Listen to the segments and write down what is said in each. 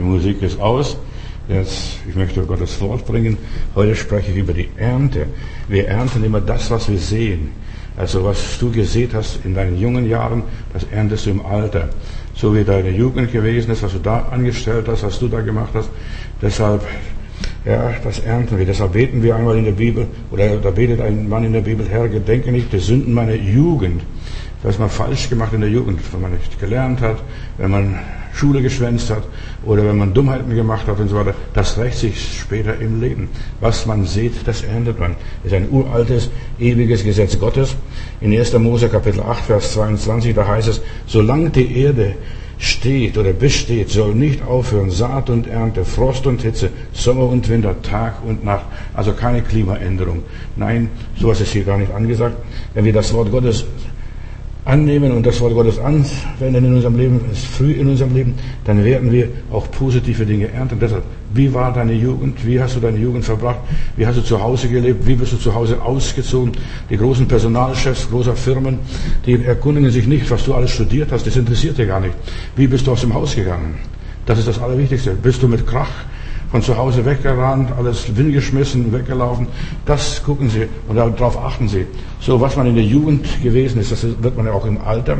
Die Musik ist aus. Jetzt, ich möchte Gottes Wort bringen. Heute spreche ich über die Ernte. Wir ernten immer das, was wir sehen. Also was du gesät hast in deinen jungen Jahren, das erntest du im Alter. So wie deine Jugend gewesen ist, was du da angestellt hast, was du da gemacht hast. Deshalb, ja, das ernten wir. Deshalb beten wir einmal in der Bibel, oder da betet ein Mann in der Bibel, Herr, gedenke nicht der Sünden meiner Jugend. Was man falsch gemacht in der Jugend, wenn man nicht gelernt hat, wenn man Schule geschwänzt hat oder wenn man Dummheiten gemacht hat und so weiter. Das rächt sich später im Leben. Was man sieht, das erntet man. Das ist ein uraltes, ewiges Gesetz Gottes. In 1. Mose Kapitel 8, Vers 22, da heißt es, solange die Erde steht oder besteht, soll nicht aufhören Saat und Ernte, Frost und Hitze, Sommer und Winter, Tag und Nacht. Also keine Klimaänderung. Nein, sowas ist hier gar nicht angesagt. Wenn wir das Wort Gottes annehmen und das Wort Gottes anwenden in unserem Leben, ist früh in unserem Leben, dann werden wir auch positive Dinge ernten. Deshalb, wie war deine Jugend? Wie hast du deine Jugend verbracht? Wie hast du zu Hause gelebt? Wie bist du zu Hause ausgezogen? Die großen Personalchefs großer Firmen, die erkundigen sich nicht, was du alles studiert hast. Das interessiert dir gar nicht. Wie bist du aus dem Haus gegangen? Das ist das Allerwichtigste. Bist du mit Krach von zu Hause weggerannt, alles hingeschmissen, weggelaufen. Das gucken Sie und darauf achten Sie. So, was man in der Jugend gewesen ist, das wird man ja auch im Alter.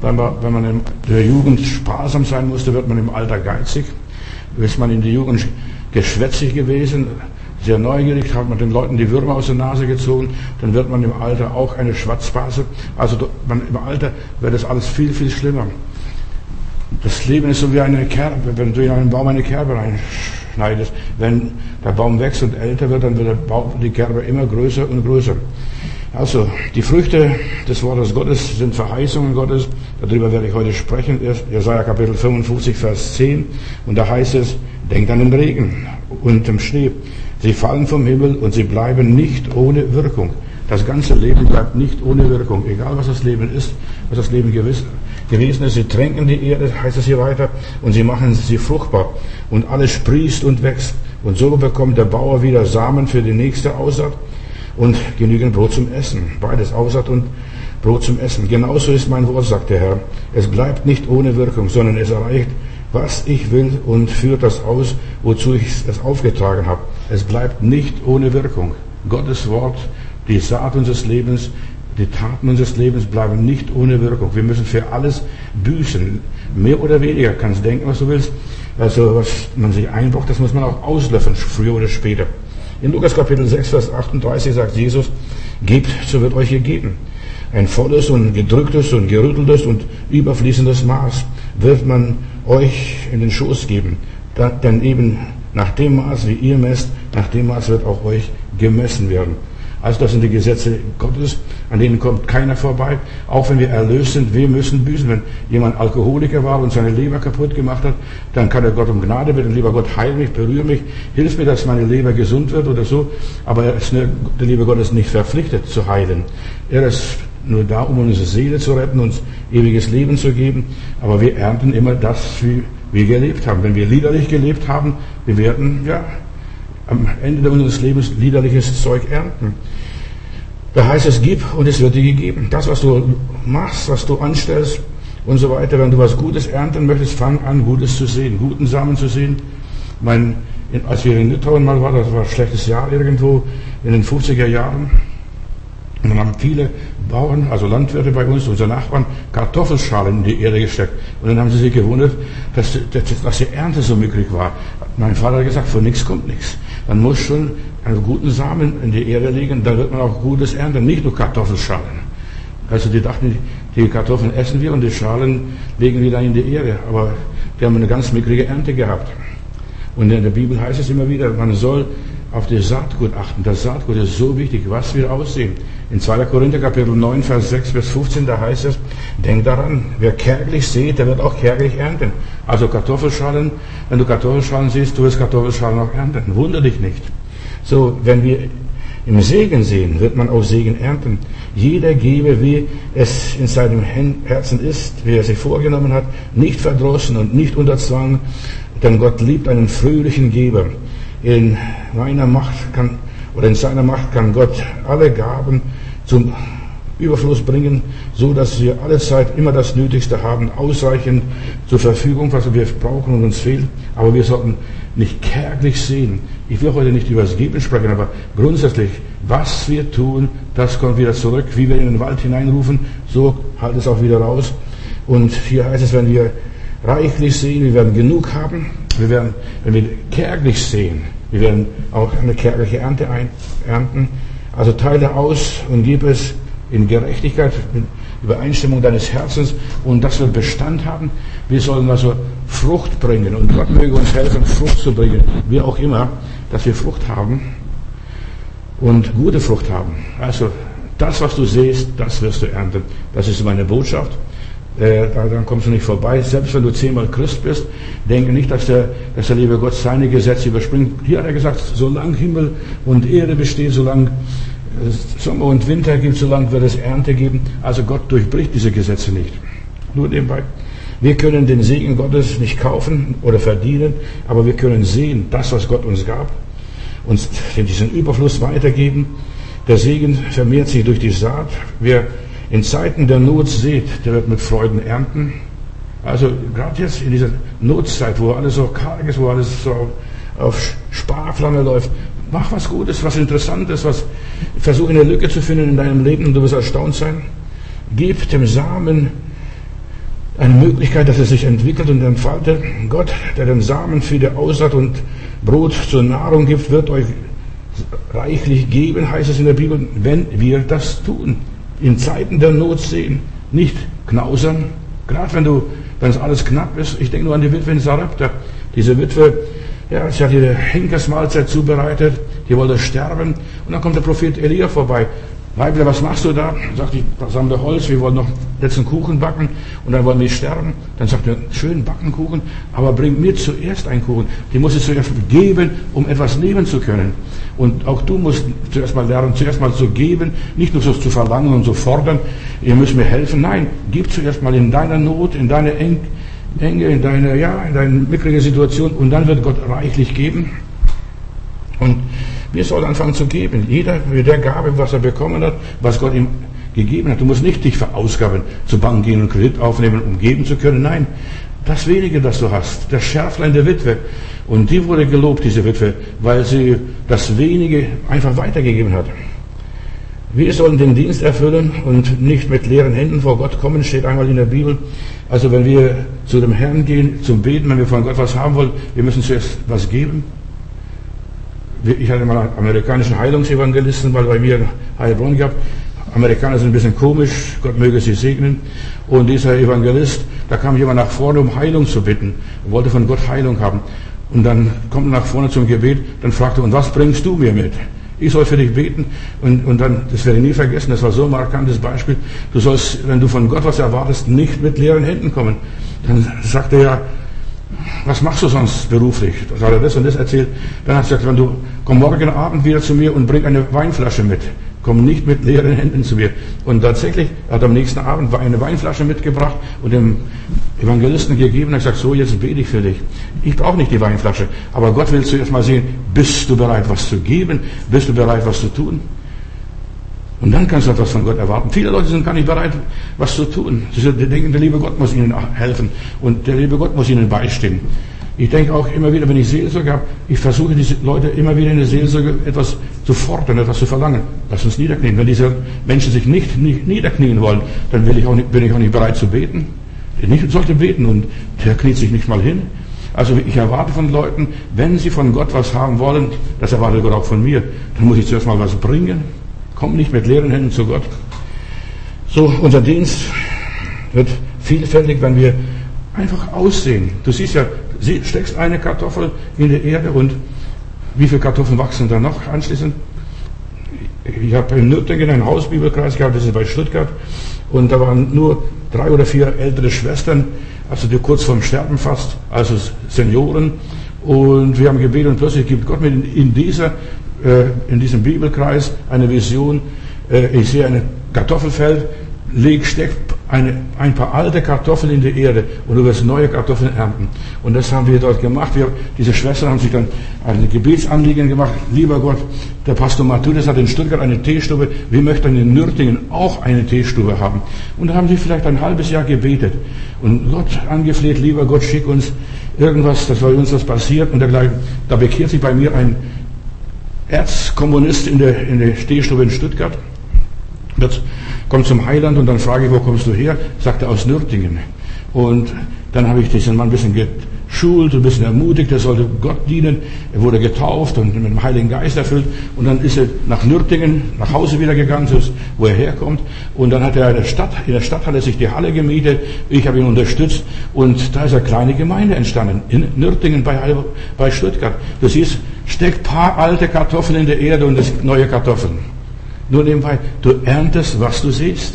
Wenn man, wenn man in der Jugend sparsam sein musste, wird man im Alter geizig. Ist man in der Jugend geschwätzig gewesen, sehr neugierig, hat man den Leuten die Würmer aus der Nase gezogen, dann wird man im Alter auch eine Schwatzbase. Also man, im Alter wird das alles viel, viel schlimmer. Das Leben ist so wie eine Kerbe, wenn du in einen Baum eine Kerbe rein schneidest. Wenn der Baum wächst und älter wird, dann wird Baum, die Kerbe immer größer und größer. Also, die Früchte des Wortes Gottes sind Verheißungen Gottes. Darüber werde ich heute sprechen. Jesaja Kapitel 55, Vers 10. Und da heißt es, denkt an den Regen und dem Schnee. Sie fallen vom Himmel und sie bleiben nicht ohne Wirkung. Das ganze Leben bleibt nicht ohne Wirkung. Egal was das Leben ist, was das Leben gewiss gewesen ist. Sie tränken die Erde, heißt es hier weiter, und sie machen sie fruchtbar. Und alles sprießt und wächst. Und so bekommt der Bauer wieder Samen für die nächste Aussaat und genügend Brot zum Essen. Beides Aussaat und Brot zum Essen. Genauso ist mein Wort, sagt der Herr. Es bleibt nicht ohne Wirkung, sondern es erreicht, was ich will und führt das aus, wozu ich es aufgetragen habe. Es bleibt nicht ohne Wirkung. Gottes Wort, die Saat unseres Lebens, die Taten unseres Lebens bleiben nicht ohne Wirkung. Wir müssen für alles büßen. Mehr oder weniger kannst denken, was du willst. Also was man sich einbraucht, das muss man auch auslöffeln, früher oder später. In Lukas Kapitel 6, Vers 38 sagt Jesus, gebt, so wird euch gegeben. Ein volles und gedrücktes und gerütteltes und überfließendes Maß wird man euch in den Schoß geben. denn eben nach dem Maß, wie ihr messt, nach dem Maß wird auch euch gemessen werden. Also das sind die Gesetze Gottes, an denen kommt keiner vorbei. Auch wenn wir erlöst sind, wir müssen büßen. Wenn jemand Alkoholiker war und seine Leber kaputt gemacht hat, dann kann er Gott um Gnade bitten. Lieber Gott, heil mich, berühre mich, hilf mir, dass meine Leber gesund wird oder so. Aber der liebe Gott ist nicht verpflichtet zu heilen. Er ist nur da, um unsere Seele zu retten, uns ewiges Leben zu geben. Aber wir ernten immer das, wie wir gelebt haben. Wenn wir liederlich gelebt haben, wir werden, ja, am Ende unseres Lebens liederliches Zeug ernten. Da heißt es, gib und es wird dir gegeben. Das, was du machst, was du anstellst und so weiter, wenn du was Gutes ernten möchtest, fang an, Gutes zu sehen, guten Samen zu sehen. Mein, als wir in Litauen mal waren, das war ein schlechtes Jahr irgendwo in den 50er Jahren, und dann haben viele Bauern, also Landwirte bei uns, unsere Nachbarn, Kartoffelschalen in die Erde gesteckt. Und dann haben sie sich gewundert, dass, dass, die Ernte so mickrig war. Mein Vater hat gesagt, von nichts kommt nichts. Man muss schon einen guten Samen in die Erde legen, dann wird man auch Gutes ernten, nicht nur Kartoffelschalen. Also die dachten, die Kartoffeln essen wir und die Schalen legen wir dann in die Erde. Aber die haben eine ganz mickrige Ernte gehabt. Und in der Bibel heißt es immer wieder, man soll auf das Saatgut achten. Das Saatgut ist so wichtig, was wir aussehen. In 2. Korinther Kapitel 9, Vers 6 bis 15, da heißt es, denk daran, wer kärglich sieht, der wird auch kärglich ernten. Also Kartoffelschalen, wenn du Kartoffelschalen siehst, du wirst Kartoffelschalen auch ernten. Wunder dich nicht. So, wenn wir im Segen sehen, wird man auch Segen ernten. Jeder gebe, wie es in seinem Herzen ist, wie er sich vorgenommen hat, nicht verdrossen und nicht unter Zwang, denn Gott liebt einen fröhlichen Geber. In meiner Macht kann, oder in seiner Macht kann Gott alle Gaben zum Überfluss bringen, so dass wir alle Zeit immer das Nötigste haben, ausreichend zur Verfügung, was wir brauchen und uns fehlt. Aber wir sollten nicht kärglich sehen. Ich will heute nicht über das Geben sprechen, aber grundsätzlich, was wir tun, das kommt wieder zurück. Wie wir in den Wald hineinrufen, so halt es auch wieder raus. Und hier heißt es, wenn wir reichlich sehen, wir werden genug haben, wir werden, wenn wir kärglich sehen, wir werden auch eine kärgliche Ernte ernten. Also teile aus und gib es in Gerechtigkeit, in Übereinstimmung deines Herzens und das wird Bestand haben. Wir sollen also Frucht bringen und Gott möge uns helfen, Frucht zu bringen, wie auch immer, dass wir Frucht haben und gute Frucht haben. Also das, was du siehst, das wirst du ernten. Das ist meine Botschaft. Äh, dann kommst du nicht vorbei. Selbst wenn du zehnmal Christ bist, denke nicht, dass der, dass der liebe Gott seine Gesetze überspringt. Hier hat er gesagt, solange Himmel und Erde besteht, solange Sommer und Winter gibt, solange wird es Ernte geben. Also Gott durchbricht diese Gesetze nicht. Nur nebenbei. Wir können den Segen Gottes nicht kaufen oder verdienen, aber wir können sehen, das, was Gott uns gab, uns diesen Überfluss weitergeben. Der Segen vermehrt sich durch die Saat. Wer in Zeiten der Not sät, der wird mit Freuden ernten. Also gerade jetzt in dieser Notzeit, wo alles so karg ist, wo alles so auf Sparflamme läuft, mach was Gutes, was Interessantes, was versuche eine Lücke zu finden in deinem Leben und du wirst erstaunt sein. Gib dem Samen eine Möglichkeit, dass er sich entwickelt und entfaltet. Gott, der den Samen für die Aussaat und Brot zur Nahrung gibt, wird euch reichlich geben, heißt es in der Bibel, wenn wir das tun. In Zeiten der Not sehen, nicht knausern. Gerade wenn du, wenn es alles knapp ist. Ich denke nur an die Witwe in Sarepta. Diese Witwe, ja, sie hat ihre Henkersmahlzeit zubereitet, die wollte sterben. Und dann kommt der Prophet Elia vorbei. Weibler, was machst du da? Sagt ich, sammle Holz, wir wollen noch letzten Kuchen backen und dann wollen wir sterben. Dann sagt er, schön backen Kuchen, aber bring mir zuerst einen Kuchen. Die muss es zuerst geben, um etwas nehmen zu können. Und auch du musst zuerst mal lernen, zuerst mal zu geben, nicht nur so zu verlangen und zu fordern, ihr müsst mir helfen. Nein, gib zuerst mal in deiner Not, in deiner Enge, in deiner, ja, in deiner mickrigen Situation und dann wird Gott reichlich geben. Und wir sollen anfangen zu geben. Jeder mit der Gabe, was er bekommen hat, was Gott ihm gegeben hat. Du musst nicht dich verausgaben, zur Bank gehen und Kredit aufnehmen, um geben zu können. Nein, das wenige, das du hast, das Schärflein der Witwe. Und die wurde gelobt, diese Witwe, weil sie das wenige einfach weitergegeben hat. Wir sollen den Dienst erfüllen und nicht mit leeren Händen vor Gott kommen, steht einmal in der Bibel. Also wenn wir zu dem Herrn gehen, zum Beten, wenn wir von Gott was haben wollen, wir müssen zuerst was geben. Ich hatte mal einen amerikanischen Heilungsevangelisten mal bei mir in Heilbronn gehabt. Amerikaner sind ein bisschen komisch, Gott möge sie segnen. Und dieser Evangelist, da kam jemand nach vorne, um Heilung zu bitten, und wollte von Gott Heilung haben. Und dann kommt er nach vorne zum Gebet, dann fragte er, und was bringst du mir mit? Ich soll für dich beten. Und, und dann, das werde ich nie vergessen, das war so ein markantes Beispiel. Du sollst, wenn du von Gott was erwartest, nicht mit leeren Händen kommen. Dann sagt er ja, was machst du sonst beruflich? Das hat er das und das erzählt. Dann hat er gesagt, wenn du, komm morgen Abend wieder zu mir und bring eine Weinflasche mit. Komm nicht mit leeren Händen zu mir. Und tatsächlich hat er am nächsten Abend eine Weinflasche mitgebracht und dem Evangelisten gegeben und gesagt, so jetzt bete ich für dich. Ich brauche nicht die Weinflasche, aber Gott will zuerst mal sehen, bist du bereit, was zu geben? Bist du bereit, was zu tun? Und dann kannst du etwas von Gott erwarten. Viele Leute sind gar nicht bereit, was zu tun. Sie denken, der liebe Gott muss ihnen helfen und der liebe Gott muss ihnen beistehen. Ich denke auch immer wieder, wenn ich Seelsorge habe, ich versuche diese Leute immer wieder in der Seelsorge etwas zu fordern, etwas zu verlangen. Lass uns niederknien. Wenn diese Menschen sich nicht, nicht niederknien wollen, dann will ich auch nicht, bin ich auch nicht bereit zu beten. Ich sollte beten und der kniet sich nicht mal hin. Also ich erwarte von Leuten, wenn sie von Gott was haben wollen, das erwartet Gott auch von mir, dann muss ich zuerst mal was bringen. Komm nicht mit leeren Händen zu Gott. So, unser Dienst wird vielfältig, wenn wir einfach aussehen. Du siehst ja, steckst eine Kartoffel in die Erde und wie viele Kartoffeln wachsen da noch anschließend? Ich habe in Nürtingen einen Hausbibelkreis gehabt, das ist bei Stuttgart, und da waren nur drei oder vier ältere Schwestern, also die kurz vorm Sterben fast, also Senioren, und wir haben gebetet und plötzlich gibt Gott mir in dieser in diesem Bibelkreis eine Vision. Äh, ich sehe ein Kartoffelfeld, leg, steck eine, ein paar alte Kartoffeln in die Erde und du wirst neue Kartoffeln ernten. Und das haben wir dort gemacht. Wir, diese Schwestern haben sich dann ein Gebetsanliegen gemacht. Lieber Gott, der Pastor Matthäus hat in Stuttgart eine Teestube. Wir möchten in Nürtingen auch eine Teestube haben. Und da haben sie vielleicht ein halbes Jahr gebetet und Gott angefleht, lieber Gott, schick uns irgendwas, dass bei uns was passiert und dergleichen. Da bekehrt sich bei mir ein Erzkommunist in der, in der Stehstube in Stuttgart. Jetzt kommt zum Heiland und dann frage ich, wo kommst du her? Sagt er aus Nürtingen. Und dann habe ich diesen Mann ein bisschen geschult, ein bisschen ermutigt, er sollte Gott dienen. Er wurde getauft und mit dem Heiligen Geist erfüllt. Und dann ist er nach Nürtingen, nach Hause wieder gegangen, wo er herkommt. Und dann hat er in der Stadt, in der Stadt hat er sich die Halle gemietet. Ich habe ihn unterstützt. Und da ist eine kleine Gemeinde entstanden. In Nürtingen bei, bei Stuttgart. Du siehst, steckt paar alte Kartoffeln in der Erde und es gibt neue Kartoffeln. Nur nebenbei, du erntest, was du siehst.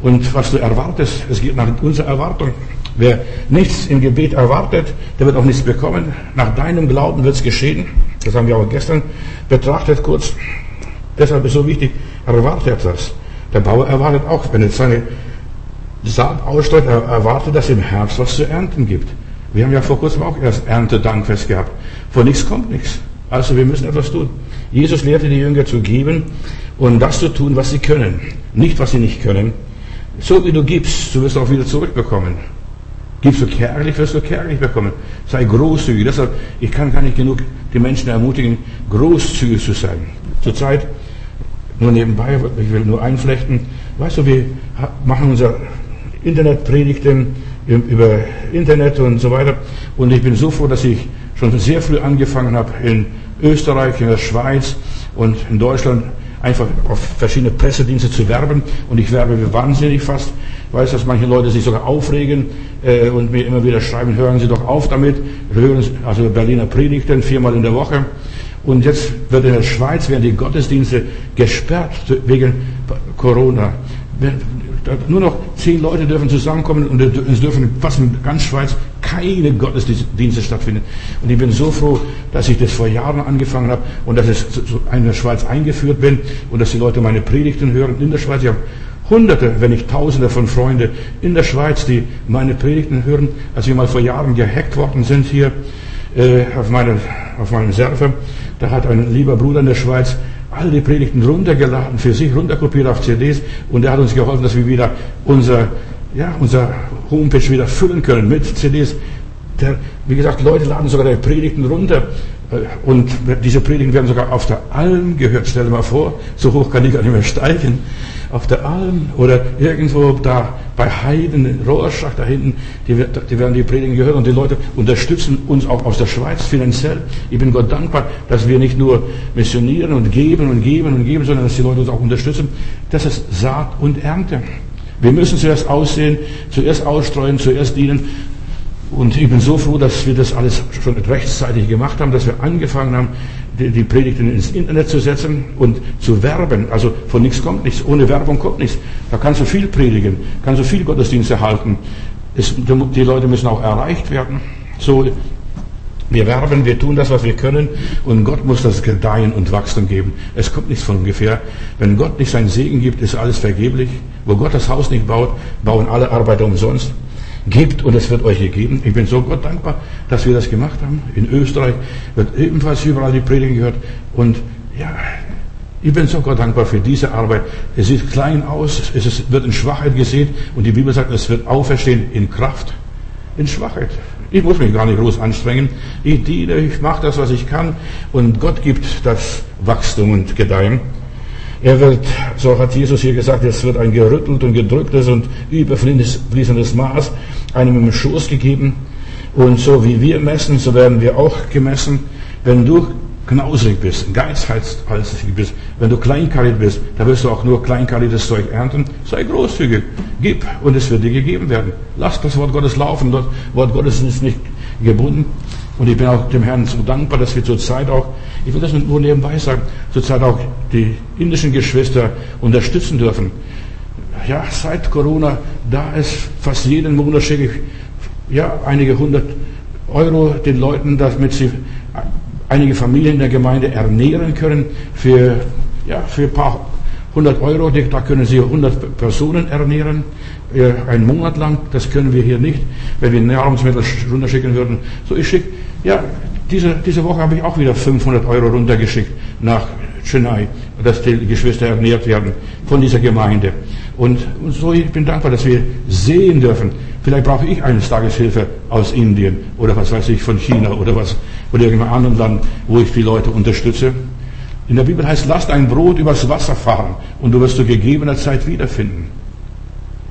Und was du erwartest, es geht nach unserer Erwartung. Wer nichts im Gebet erwartet, der wird auch nichts bekommen. Nach deinem Glauben wird es geschehen. Das haben wir auch gestern betrachtet kurz. Deshalb ist es so wichtig, erwarte etwas. Der Bauer erwartet auch, wenn er seine Saat ausstreut, er erwartet, dass im Herbst was zu ernten gibt. Wir haben ja vor kurzem auch erst Erntedankfest gehabt. Vor nichts kommt nichts. Also wir müssen etwas tun. Jesus lehrte die Jünger zu geben und das zu tun, was sie können. Nicht, was sie nicht können. So wie du gibst, so wirst du auch wieder zurückbekommen. Gibst du kärglich, wirst du kärglich bekommen. Sei großzügig. Deshalb, ich kann gar nicht genug die Menschen ermutigen, großzügig zu sein. Zurzeit, nur nebenbei, ich will nur einflechten, weißt du, wir machen unser Internetpredigten über Internet und so weiter. Und ich bin so froh, dass ich schon sehr früh angefangen habe in Österreich, in der Schweiz und in Deutschland einfach auf verschiedene Pressedienste zu werben. Und ich werbe wie wahnsinnig fast. Ich weiß, dass manche Leute sich sogar aufregen äh, und mir immer wieder schreiben, hören Sie doch auf damit. Hören, also Berliner Predigten viermal in der Woche. Und jetzt wird in der Schweiz werden die Gottesdienste gesperrt wegen Corona. Nur noch zehn Leute dürfen zusammenkommen und es dürfen fast in ganz Schweiz keine Gottesdienste stattfinden. Und ich bin so froh, dass ich das vor Jahren angefangen habe und dass ich in der Schweiz eingeführt bin und dass die Leute meine Predigten hören in der Schweiz. Ich habe Hunderte, wenn nicht Tausende von Freunden in der Schweiz, die meine Predigten hören. Als wir mal vor Jahren gehackt worden sind hier äh, auf, meine, auf meinem Server, da hat ein lieber Bruder in der Schweiz all die Predigten runtergeladen, für sich runterkopiert auf CDs und er hat uns geholfen, dass wir wieder unser, ja, unser Homepage wieder füllen können mit CDs. Der, wie gesagt, Leute laden sogar die Predigten runter äh, und diese Predigten werden sogar auf der Alm gehört. Stell dir mal vor, so hoch kann ich gar nicht mehr steigen auf der Alm oder irgendwo da bei Heiden, Rorschach da hinten, die, die werden die Predigen gehört und die Leute unterstützen uns auch aus der Schweiz finanziell. Ich bin Gott dankbar, dass wir nicht nur missionieren und geben und geben und geben, sondern dass die Leute uns auch unterstützen. Das ist Saat und Ernte. Wir müssen zuerst aussehen, zuerst ausstreuen, zuerst dienen. Und ich bin so froh, dass wir das alles schon rechtzeitig gemacht haben, dass wir angefangen haben, die, Predigten ins Internet zu setzen und zu werben. Also von nichts kommt nichts. Ohne Werbung kommt nichts. Da kannst du viel predigen, kannst du viel Gottesdienste halten. Es, die Leute müssen auch erreicht werden. So, wir werben, wir tun das, was wir können und Gott muss das Gedeihen und Wachstum geben. Es kommt nichts von ungefähr. Wenn Gott nicht seinen Segen gibt, ist alles vergeblich. Wo Gott das Haus nicht baut, bauen alle Arbeiter umsonst. Gebt und es wird euch gegeben. Ich bin so Gott dankbar, dass wir das gemacht haben. In Österreich wird ebenfalls überall die Predigen gehört. Und ja, ich bin so Gott dankbar für diese Arbeit. Es sieht klein aus, es wird in Schwachheit gesehen und die Bibel sagt, es wird auferstehen in Kraft, in Schwachheit. Ich muss mich gar nicht groß anstrengen. Ich diene, ich mache das, was ich kann und Gott gibt das Wachstum und Gedeihen. Er wird, so hat Jesus hier gesagt, es wird ein gerüttelt und gedrücktes und überfließendes Maß einem im Schoß gegeben. Und so wie wir messen, so werden wir auch gemessen. Wenn du knausrig bist, geizhalsig bist, wenn du kleinkarrig bist, dann wirst du auch nur kleinkarriges Zeug ernten. Sei großzügig, gib und es wird dir gegeben werden. Lass das Wort Gottes laufen. Das Wort Gottes ist nicht gebunden. Und ich bin auch dem Herrn so dankbar, dass wir zurzeit auch, ich will das nur nebenbei sagen, zurzeit auch die indischen Geschwister unterstützen dürfen. Ja, seit Corona, da ist fast jeden Monat schicke ich ja, einige hundert Euro den Leuten, damit sie einige Familien in der Gemeinde ernähren können für, ja, für ein paar 100 Euro, da können Sie 100 Personen ernähren, äh, einen Monat lang. Das können wir hier nicht, wenn wir Nahrungsmittel runterschicken würden. So, ich schicke, ja, diese, diese Woche habe ich auch wieder 500 Euro runtergeschickt nach Chennai, dass die Geschwister ernährt werden von dieser Gemeinde. Und, so, ich bin dankbar, dass wir sehen dürfen. Vielleicht brauche ich eines Tages Hilfe aus Indien oder was weiß ich, von China oder was, oder irgendeinem anderen Land, wo ich die Leute unterstütze. In der Bibel heißt, lasst ein Brot übers Wasser fahren und du wirst zu gegebener Zeit wiederfinden.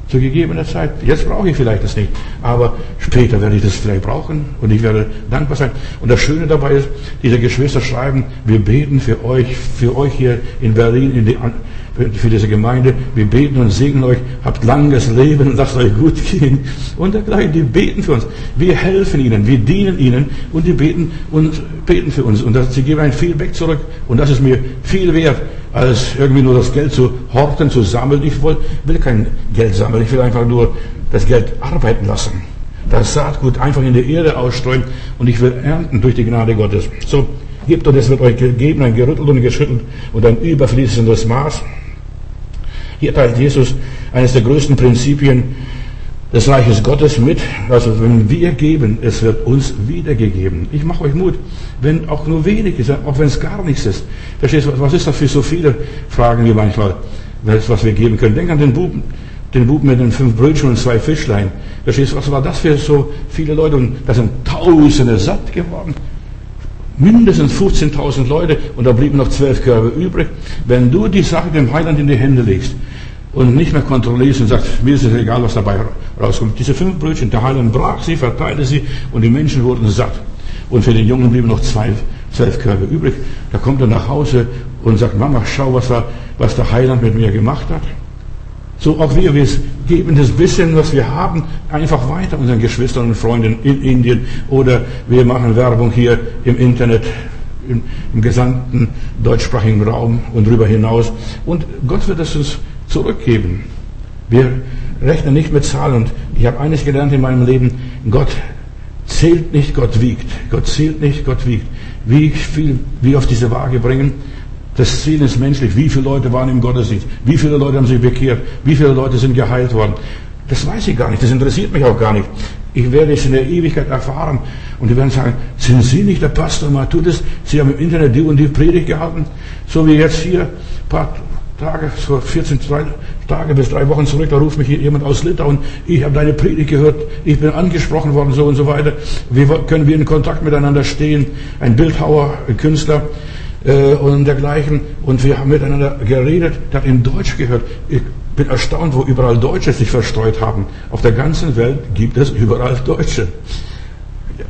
Zu gegebener Zeit. Jetzt brauche ich vielleicht das nicht, aber später werde ich das vielleicht brauchen und ich werde dankbar sein. Und das Schöne dabei ist, diese Geschwister schreiben, wir beten für euch, für euch hier in Berlin, in die, für diese Gemeinde. Wir beten und segnen euch, habt langes Leben lasst euch gut gehen. Und dergleichen, die beten für uns. Wir helfen ihnen, wir dienen ihnen und die beten und beten für uns. Und das, sie geben ein Feedback zurück. Und das ist mir viel wert, als irgendwie nur das Geld zu horten, zu sammeln. Ich will, will kein Geld sammeln. Ich will einfach nur das Geld arbeiten lassen. Das Saatgut einfach in die Erde ausstreuen und ich will ernten durch die Gnade Gottes. So, gebt und es wird euch gegeben, ein gerüttelt und geschüttelt und ein überfließendes Maß. Hier teilt Jesus eines der größten Prinzipien des Reiches Gottes mit. Also wenn wir geben, es wird uns wiedergegeben. Ich mache euch Mut, wenn auch nur wenig ist, auch wenn es gar nichts ist. Verstehst du, was ist das für so viele, fragen wir manchmal, was wir geben können. Denk an den Buben, den Buben mit den fünf Brötchen und zwei Fischlein. Verstehst du, was war das für so viele Leute? Und da sind Tausende satt geworden. Mindestens 15.000 Leute und da blieben noch zwölf Körbe übrig. Wenn du die Sache dem Heiland in die Hände legst und nicht mehr kontrollierst und sagst, mir ist es egal, was dabei rauskommt. Diese fünf Brötchen, der Heiland brach sie, verteilte sie und die Menschen wurden satt. Und für den Jungen blieben noch zwei, zwölf Körbe übrig. Da kommt er nach Hause und sagt, Mama, schau, was, er, was der Heiland mit mir gemacht hat. So auch wir, wir geben das bisschen, was wir haben, einfach weiter unseren Geschwistern und Freunden in Indien oder wir machen Werbung hier im Internet, im, im gesamten deutschsprachigen Raum und darüber hinaus. Und Gott wird es uns zurückgeben. Wir rechnen nicht mit Zahlen. Und ich habe eines gelernt in meinem Leben, Gott zählt nicht, Gott wiegt. Gott zählt nicht, Gott wiegt. Wie viel wir auf diese Waage bringen, das Ziel ist menschlich. Wie viele Leute waren im Gottesdienst? Wie viele Leute haben sich bekehrt? Wie viele Leute sind geheilt worden? Das weiß ich gar nicht. Das interessiert mich auch gar nicht. Ich werde es in der Ewigkeit erfahren. Und die werden sagen, sind Sie nicht der Pastor Matthäus? Sie haben im Internet die und die Predigt gehalten. So wie jetzt hier, ein paar Tage, so 14 Tage bis drei Wochen zurück, da ruft mich hier jemand aus Litauen. Ich habe deine Predigt gehört. Ich bin angesprochen worden, so und so weiter. Wie können wir in Kontakt miteinander stehen? Ein Bildhauer, ein Künstler äh, und dergleichen. Und wir haben miteinander geredet, hat in Deutsch gehört. Ich bin erstaunt, wo überall Deutsche sich verstreut haben. Auf der ganzen Welt gibt es überall Deutsche.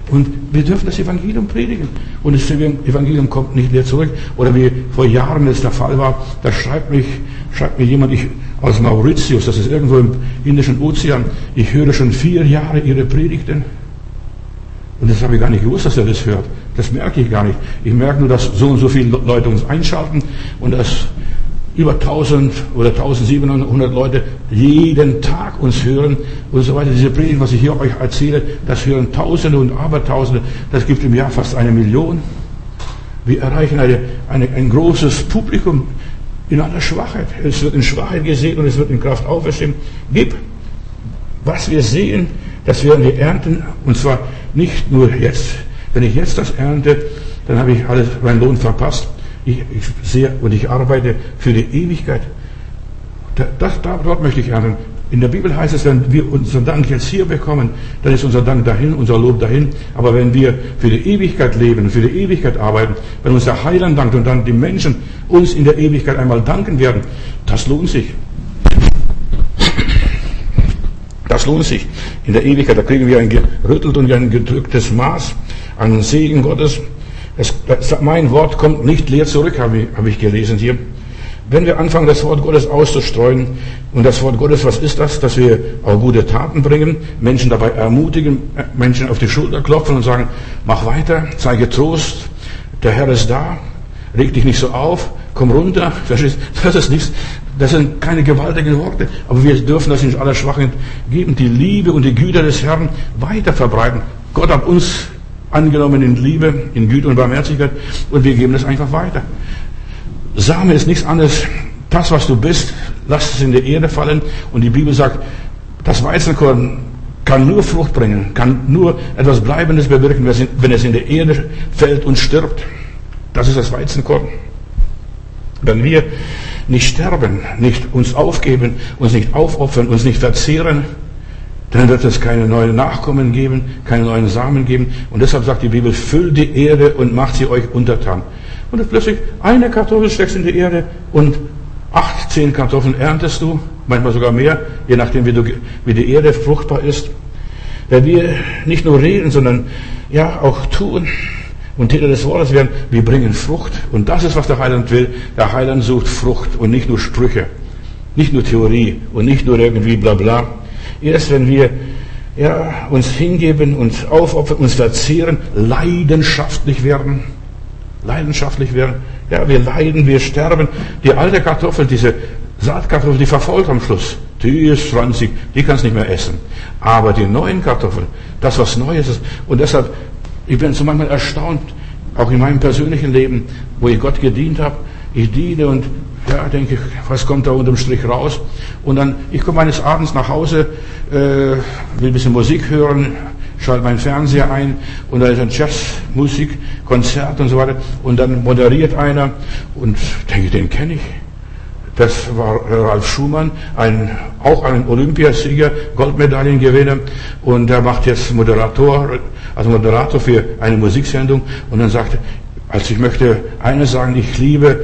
Und wir dürfen das Evangelium predigen. Und das Evangelium kommt nicht wieder zurück. Oder wie vor Jahren es der Fall war, da schreibt, mich, schreibt mir jemand ich, aus Mauritius, das ist irgendwo im Indischen Ozean, ich höre schon vier Jahre Ihre Predigten. Und das habe ich gar nicht gewusst, dass er das hört. Das merke ich gar nicht. Ich merke nur, dass so und so viele Leute uns einschalten und dass über 1000 oder 1700 Leute jeden Tag uns hören und so weiter. Diese Predigt, was ich hier euch erzähle, das hören Tausende und Abertausende. Das gibt im Jahr fast eine Million. Wir erreichen eine, eine, ein großes Publikum in aller Schwachheit. Es wird in Schwachheit gesehen und es wird in Kraft auferstehen. Gib, was wir sehen, das werden wir ernten und zwar nicht nur jetzt, wenn ich jetzt das ernte, dann habe ich alles, meinen Lohn verpasst. Ich, ich sehe und ich arbeite für die Ewigkeit. Das, da, dort möchte ich ernten. In der Bibel heißt es, wenn wir unseren Dank jetzt hier bekommen, dann ist unser Dank dahin, unser Lob dahin. Aber wenn wir für die Ewigkeit leben, für die Ewigkeit arbeiten, wenn uns der Heiland dankt und dann die Menschen uns in der Ewigkeit einmal danken werden, das lohnt sich. Das lohnt sich. In der Ewigkeit, da kriegen wir ein gerüttelt und ein gedrücktes Maß an Segen Gottes. Es, mein Wort kommt nicht leer zurück, habe ich, habe ich gelesen hier. Wenn wir anfangen, das Wort Gottes auszustreuen, und das Wort Gottes, was ist das? Dass wir auch gute Taten bringen, Menschen dabei ermutigen, Menschen auf die Schulter klopfen und sagen, mach weiter, zeige Trost, der Herr ist da, reg dich nicht so auf, komm runter, das ist nichts, das sind keine gewaltigen Worte, aber wir dürfen das in aller Schwachheit geben, die Liebe und die Güter des Herrn weiter verbreiten. Gott hat uns angenommen in Liebe, in Güte und Barmherzigkeit und wir geben das einfach weiter. Same ist nichts anderes das, was du bist, lass es in die Erde fallen. Und die Bibel sagt, das Weizenkorn kann nur Frucht bringen, kann nur etwas Bleibendes bewirken, wenn es in die Erde fällt und stirbt. Das ist das Weizenkorn. Wenn wir nicht sterben, nicht uns aufgeben, uns nicht aufopfern, uns nicht verzehren, dann wird es keine neuen Nachkommen geben, keine neuen Samen geben. Und deshalb sagt die Bibel, füllt die Erde und macht sie euch untertan. Und plötzlich eine Kartoffel steckst in die Erde und acht, zehn Kartoffeln erntest du, manchmal sogar mehr, je nachdem, wie, du, wie die Erde fruchtbar ist. Wenn wir nicht nur reden, sondern ja auch tun und Täter des Wortes werden, wir bringen Frucht. Und das ist, was der Heiland will. Der Heiland sucht Frucht und nicht nur Sprüche, nicht nur Theorie und nicht nur irgendwie bla bla. Erst wenn wir ja, uns hingeben, uns aufopfern, uns verzehren, leidenschaftlich werden, leidenschaftlich werden, ja, wir leiden, wir sterben. Die alte Kartoffel, diese Saatkartoffel, die verfolgt am Schluss. Die ist schranzig, die kannst nicht mehr essen. Aber die neuen Kartoffeln, das was Neues ist. Und deshalb, ich bin so manchmal erstaunt, auch in meinem persönlichen Leben, wo ich Gott gedient habe. Ich diene und ja, denke was kommt da unterm Strich raus? Und dann, ich komme eines Abends nach Hause, äh, will ein bisschen Musik hören, schalte meinen Fernseher ein und da ist ein Jazzmusik, Konzert und so weiter. Und dann moderiert einer und denke, den kenne ich. Das war Ralf Schumann, ein, auch ein Olympiasieger, Goldmedaillengewinner. Und der macht jetzt Moderator, also Moderator für eine Musiksendung. Und dann sagt er, also ich möchte eines sagen, ich liebe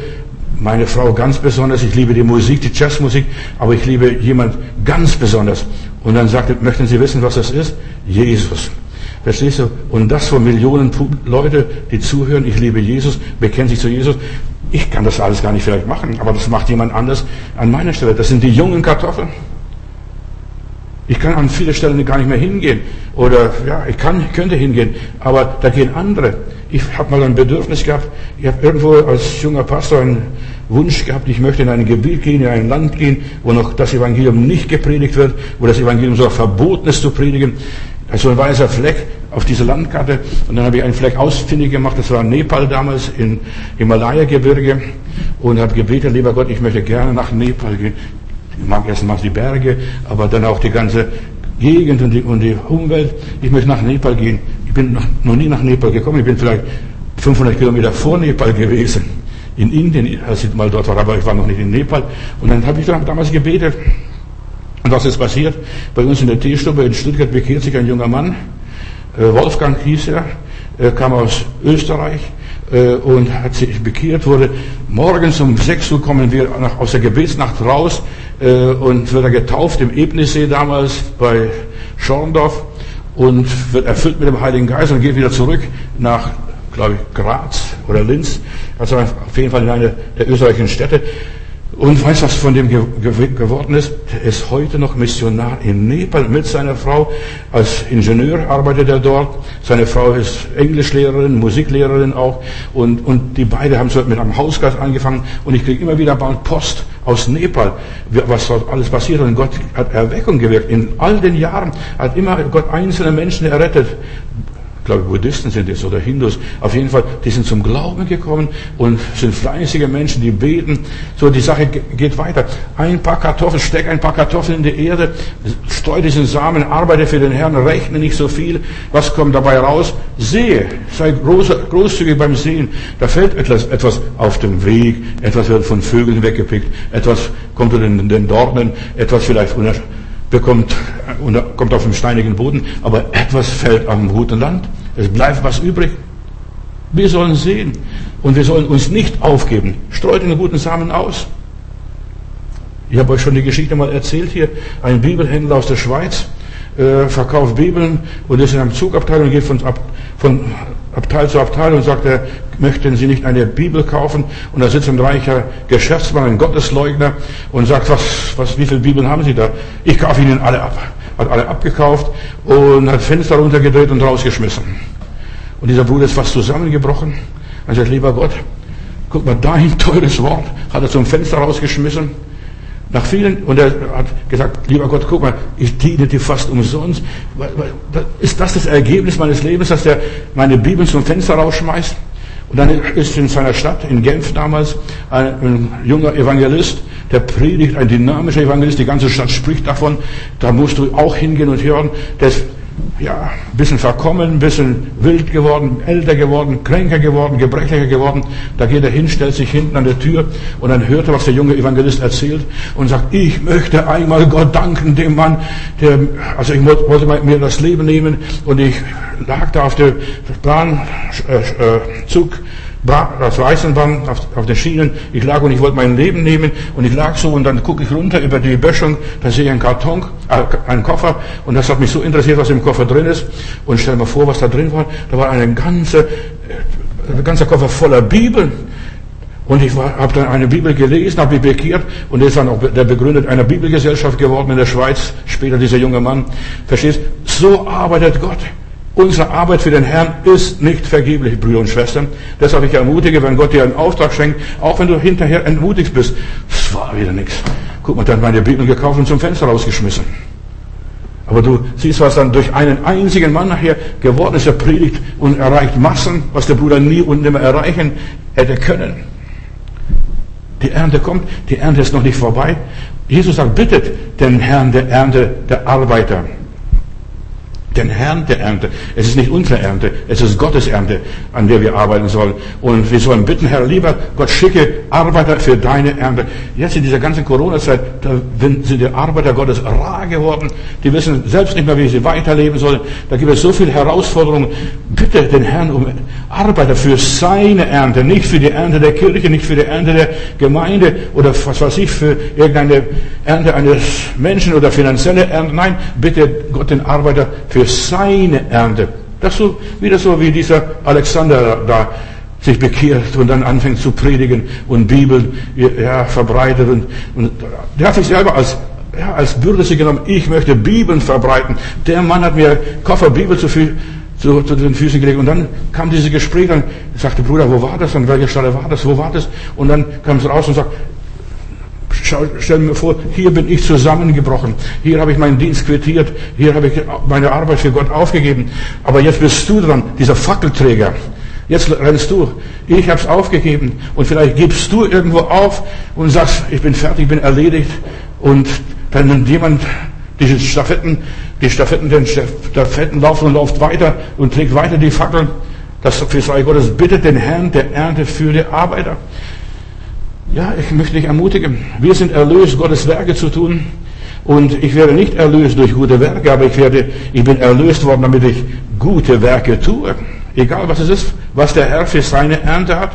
meine Frau ganz besonders, ich liebe die Musik, die Jazzmusik, aber ich liebe jemand ganz besonders. Und dann sagt er, möchten Sie wissen, was das ist? Jesus. Verstehst du? Und das von Millionen Leute, die zuhören, ich liebe Jesus, bekennen sich zu Jesus. Ich kann das alles gar nicht vielleicht machen, aber das macht jemand anders an meiner Stelle. Das sind die jungen Kartoffeln. Ich kann an viele Stellen gar nicht mehr hingehen. Oder ja, ich kann, könnte hingehen, aber da gehen andere. Ich habe mal ein Bedürfnis gehabt, ich habe irgendwo als junger Pastor einen Wunsch gehabt, ich möchte in ein Gebiet gehen, in ein Land gehen, wo noch das Evangelium nicht gepredigt wird, wo das Evangelium so verboten ist zu predigen. Also ein weißer Fleck auf dieser Landkarte. Und dann habe ich einen Fleck ausfindig gemacht, das war Nepal damals, im Himalaya-Gebirge. Und habe gebetet, lieber Gott, ich möchte gerne nach Nepal gehen. Ich mag erst mal die Berge, aber dann auch die ganze Gegend und die, und die Umwelt. Ich möchte nach Nepal gehen. Ich bin noch, nie nach Nepal gekommen. Ich bin vielleicht 500 Kilometer vor Nepal gewesen. In Indien, als ich mal dort war, aber ich war noch nicht in Nepal. Und dann habe ich damals gebetet. Und was ist passiert? Bei uns in der Teestube in Stuttgart bekehrt sich ein junger Mann. Äh, Wolfgang hieß er, er kam aus Österreich äh, und hat sich bekehrt, wurde morgens um 6 Uhr kommen wir aus der Gebetsnacht raus und wird er getauft im Ebnissee damals bei Schorndorf und wird erfüllt mit dem Heiligen Geist und geht wieder zurück nach, glaube ich, Graz oder Linz, also auf jeden Fall in eine der österreichischen Städte. Und weißt du, was von dem geworden ist? Er ist heute noch Missionar in Nepal mit seiner Frau. Als Ingenieur arbeitet er dort. Seine Frau ist Englischlehrerin, Musiklehrerin auch. Und, und die beiden haben so mit einem Hausgeist angefangen. Und ich kriege immer wieder bald Post aus Nepal, was dort alles passiert. Und Gott hat Erweckung gewirkt. In all den Jahren hat immer Gott einzelne Menschen errettet ich glaube Buddhisten sind es oder Hindus, auf jeden Fall, die sind zum Glauben gekommen und sind fleißige Menschen, die beten. So, die Sache geht weiter. Ein paar Kartoffeln, steck ein paar Kartoffeln in die Erde, streu diesen Samen, arbeite für den Herrn, rechne nicht so viel. Was kommt dabei raus? Sehe, sei groß, großzügig beim Sehen. Da fällt etwas, etwas auf dem Weg, etwas wird von Vögeln weggepickt, etwas kommt in den Dornen, etwas vielleicht bekommt und kommt auf den steinigen Boden, aber etwas fällt am guten Land. Es bleibt was übrig. Wir sollen sehen und wir sollen uns nicht aufgeben. Streut den guten Samen aus. Ich habe euch schon die Geschichte mal erzählt hier. Ein Bibelhändler aus der Schweiz äh, verkauft Bibeln und ist in einem Zugabteil und geht von, ab, von Abteil zu Abteil und sagt, er, möchten Sie nicht eine Bibel kaufen? Und da sitzt ein reicher Geschäftsmann, ein Gottesleugner und sagt, was, was, wie viele Bibeln haben Sie da? Ich kaufe Ihnen alle ab. Hat alle abgekauft und hat Fenster runtergedreht und rausgeschmissen. Und dieser Bruder ist fast zusammengebrochen. Er sagt, lieber Gott, guck mal, dein teures Wort hat er zum Fenster rausgeschmissen. Nach vielen, und er hat gesagt, lieber Gott, guck mal, ich diene dir fast umsonst. Ist das das Ergebnis meines Lebens, dass der meine Bibel zum Fenster rausschmeißt? Und dann ist in seiner Stadt, in Genf damals, ein, ein junger Evangelist, der predigt, ein dynamischer Evangelist, die ganze Stadt spricht davon, da musst du auch hingehen und hören. Der ist ja, ein bisschen verkommen, ein bisschen wild geworden, älter geworden, kränker geworden, gebrechlicher geworden. Da geht er hin, stellt sich hinten an der Tür und dann hört er, was der junge Evangelist erzählt und sagt, ich möchte einmal Gott danken, dem Mann, der, also ich wollte mir das Leben nehmen und ich lag da auf der Bahnzug, äh, das Eisenbahn auf, auf den Schienen. Ich lag und ich wollte mein Leben nehmen und ich lag so und dann gucke ich runter über die Böschung, da sehe ich einen Karton, äh, einen Koffer und das hat mich so interessiert, was im Koffer drin ist und stell mir vor, was da drin war. Da war eine ganze, äh, ein ganzer Koffer voller Bibeln. Und ich habe dann eine Bibel gelesen, habe mich bekehrt und ist dann auch der Begründer einer Bibelgesellschaft geworden in der Schweiz, später dieser junge Mann. Verstehst? So arbeitet Gott. Unsere Arbeit für den Herrn ist nicht vergeblich, Brüder und Schwestern. Deshalb ich ermutige, wenn Gott dir einen Auftrag schenkt, auch wenn du hinterher entmutigt bist, das war wieder nichts. Guck mal, dann meine Bibel gekauft und zum Fenster rausgeschmissen. Aber du siehst, was dann durch einen einzigen Mann nachher geworden ist. Er predigt und erreicht Massen, was der Bruder nie und nimmer erreichen hätte können. Die Ernte kommt, die Ernte ist noch nicht vorbei. Jesus sagt, bittet den Herrn der Ernte, der Arbeiter den Herrn der Ernte. Es ist nicht unsere Ernte, es ist Gottes Ernte, an der wir arbeiten sollen. Und wir sollen bitten, Herr, lieber Gott, schicke Arbeiter für deine Ernte. Jetzt in dieser ganzen Corona-Zeit, sind die Arbeiter Gottes rar geworden. Die wissen selbst nicht mehr, wie sie weiterleben sollen. Da gibt es so viele Herausforderungen. Bitte den Herrn um Arbeiter für seine Ernte, nicht für die Ernte der Kirche, nicht für die Ernte der Gemeinde oder was weiß ich, für irgendeine Ernte eines Menschen oder finanzielle Ernte. Nein, bitte Gott den Arbeiter für für seine Ernte. Das so, wieder so wie dieser Alexander da sich bekehrt und dann anfängt zu predigen und Bibeln ja, verbreitet und, und der hat sich selber als ja, als Bürde genommen, ich möchte Bibeln verbreiten. Der Mann hat mir Koffer Bibel zu, viel, zu, zu den Füßen gelegt und dann kam dieses Gespräch, dann sagte Bruder, wo war das? An welcher Stelle war das? Wo war das? Und dann kam es raus und sagt, stell mir vor, hier bin ich zusammengebrochen. Hier habe ich meinen Dienst quittiert. Hier habe ich meine Arbeit für Gott aufgegeben. Aber jetzt bist du dran, dieser Fackelträger. Jetzt rennst du. Ich habe es aufgegeben. Und vielleicht gibst du irgendwo auf und sagst, ich bin fertig, ich bin erledigt. Und dann nimmt jemand diese Stafetten, die Stafetten, den Stafetten laufen und läuft weiter und trägt weiter die Fackeln. Das für Sei Gottes bittet den Herrn der Ernte für die Arbeiter. Ja, ich möchte dich ermutigen. Wir sind erlöst, Gottes Werke zu tun. Und ich werde nicht erlöst durch gute Werke, aber ich werde, ich bin erlöst worden, damit ich gute Werke tue. Egal was es ist, was der Herr für seine Ernte hat.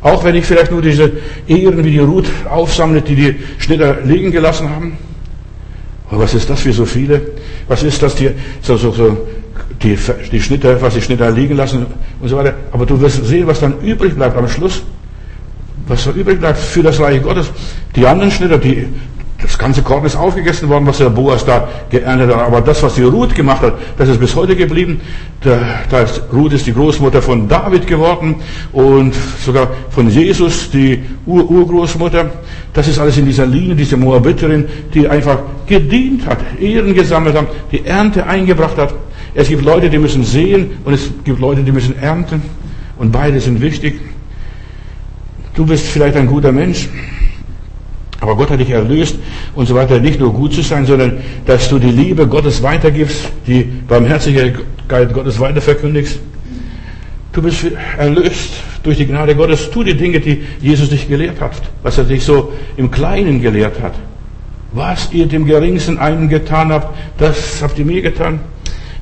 Auch wenn ich vielleicht nur diese Ehren wie die Ruth aufsammle, die die Schnitter liegen gelassen haben. Aber was ist das für so viele? Was ist das die, so, so, so, die, die Schnitter, was die Schnitter liegen lassen und so weiter. Aber du wirst sehen, was dann übrig bleibt am Schluss was so übrig bleibt für das Reich Gottes. Die anderen Schnitter, die, das ganze Korn ist aufgegessen worden, was der Boas da geerntet hat. Aber das, was die Ruth gemacht hat, das ist bis heute geblieben. Da, da ist, Ruth ist die Großmutter von David geworden und sogar von Jesus, die Ur Urgroßmutter. Das ist alles in dieser Linie, diese Moabiterin, die einfach gedient hat, Ehren gesammelt hat, die Ernte eingebracht hat. Es gibt Leute, die müssen sehen und es gibt Leute, die müssen ernten. Und beide sind wichtig. Du bist vielleicht ein guter Mensch, aber Gott hat dich erlöst und so weiter, nicht nur gut zu sein, sondern dass du die Liebe Gottes weitergibst, die Barmherzigkeit Gottes weiterverkündigst. Du bist erlöst durch die Gnade Gottes. Tu die Dinge, die Jesus dich gelehrt hat, was er dich so im Kleinen gelehrt hat. Was ihr dem Geringsten einen getan habt, das habt ihr mir getan.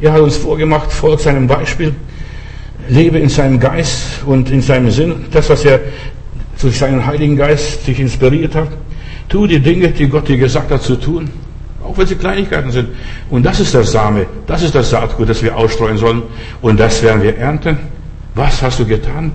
Er hat uns vorgemacht, folgt seinem Beispiel, lebe in seinem Geist und in seinem Sinn, das, was er durch seinen Heiligen Geist sich inspiriert hat. Tu die Dinge, die Gott dir gesagt hat zu tun, auch wenn sie Kleinigkeiten sind. Und das ist der Same, das ist das Saatgut, das wir ausstreuen sollen. Und das werden wir ernten. Was hast du getan?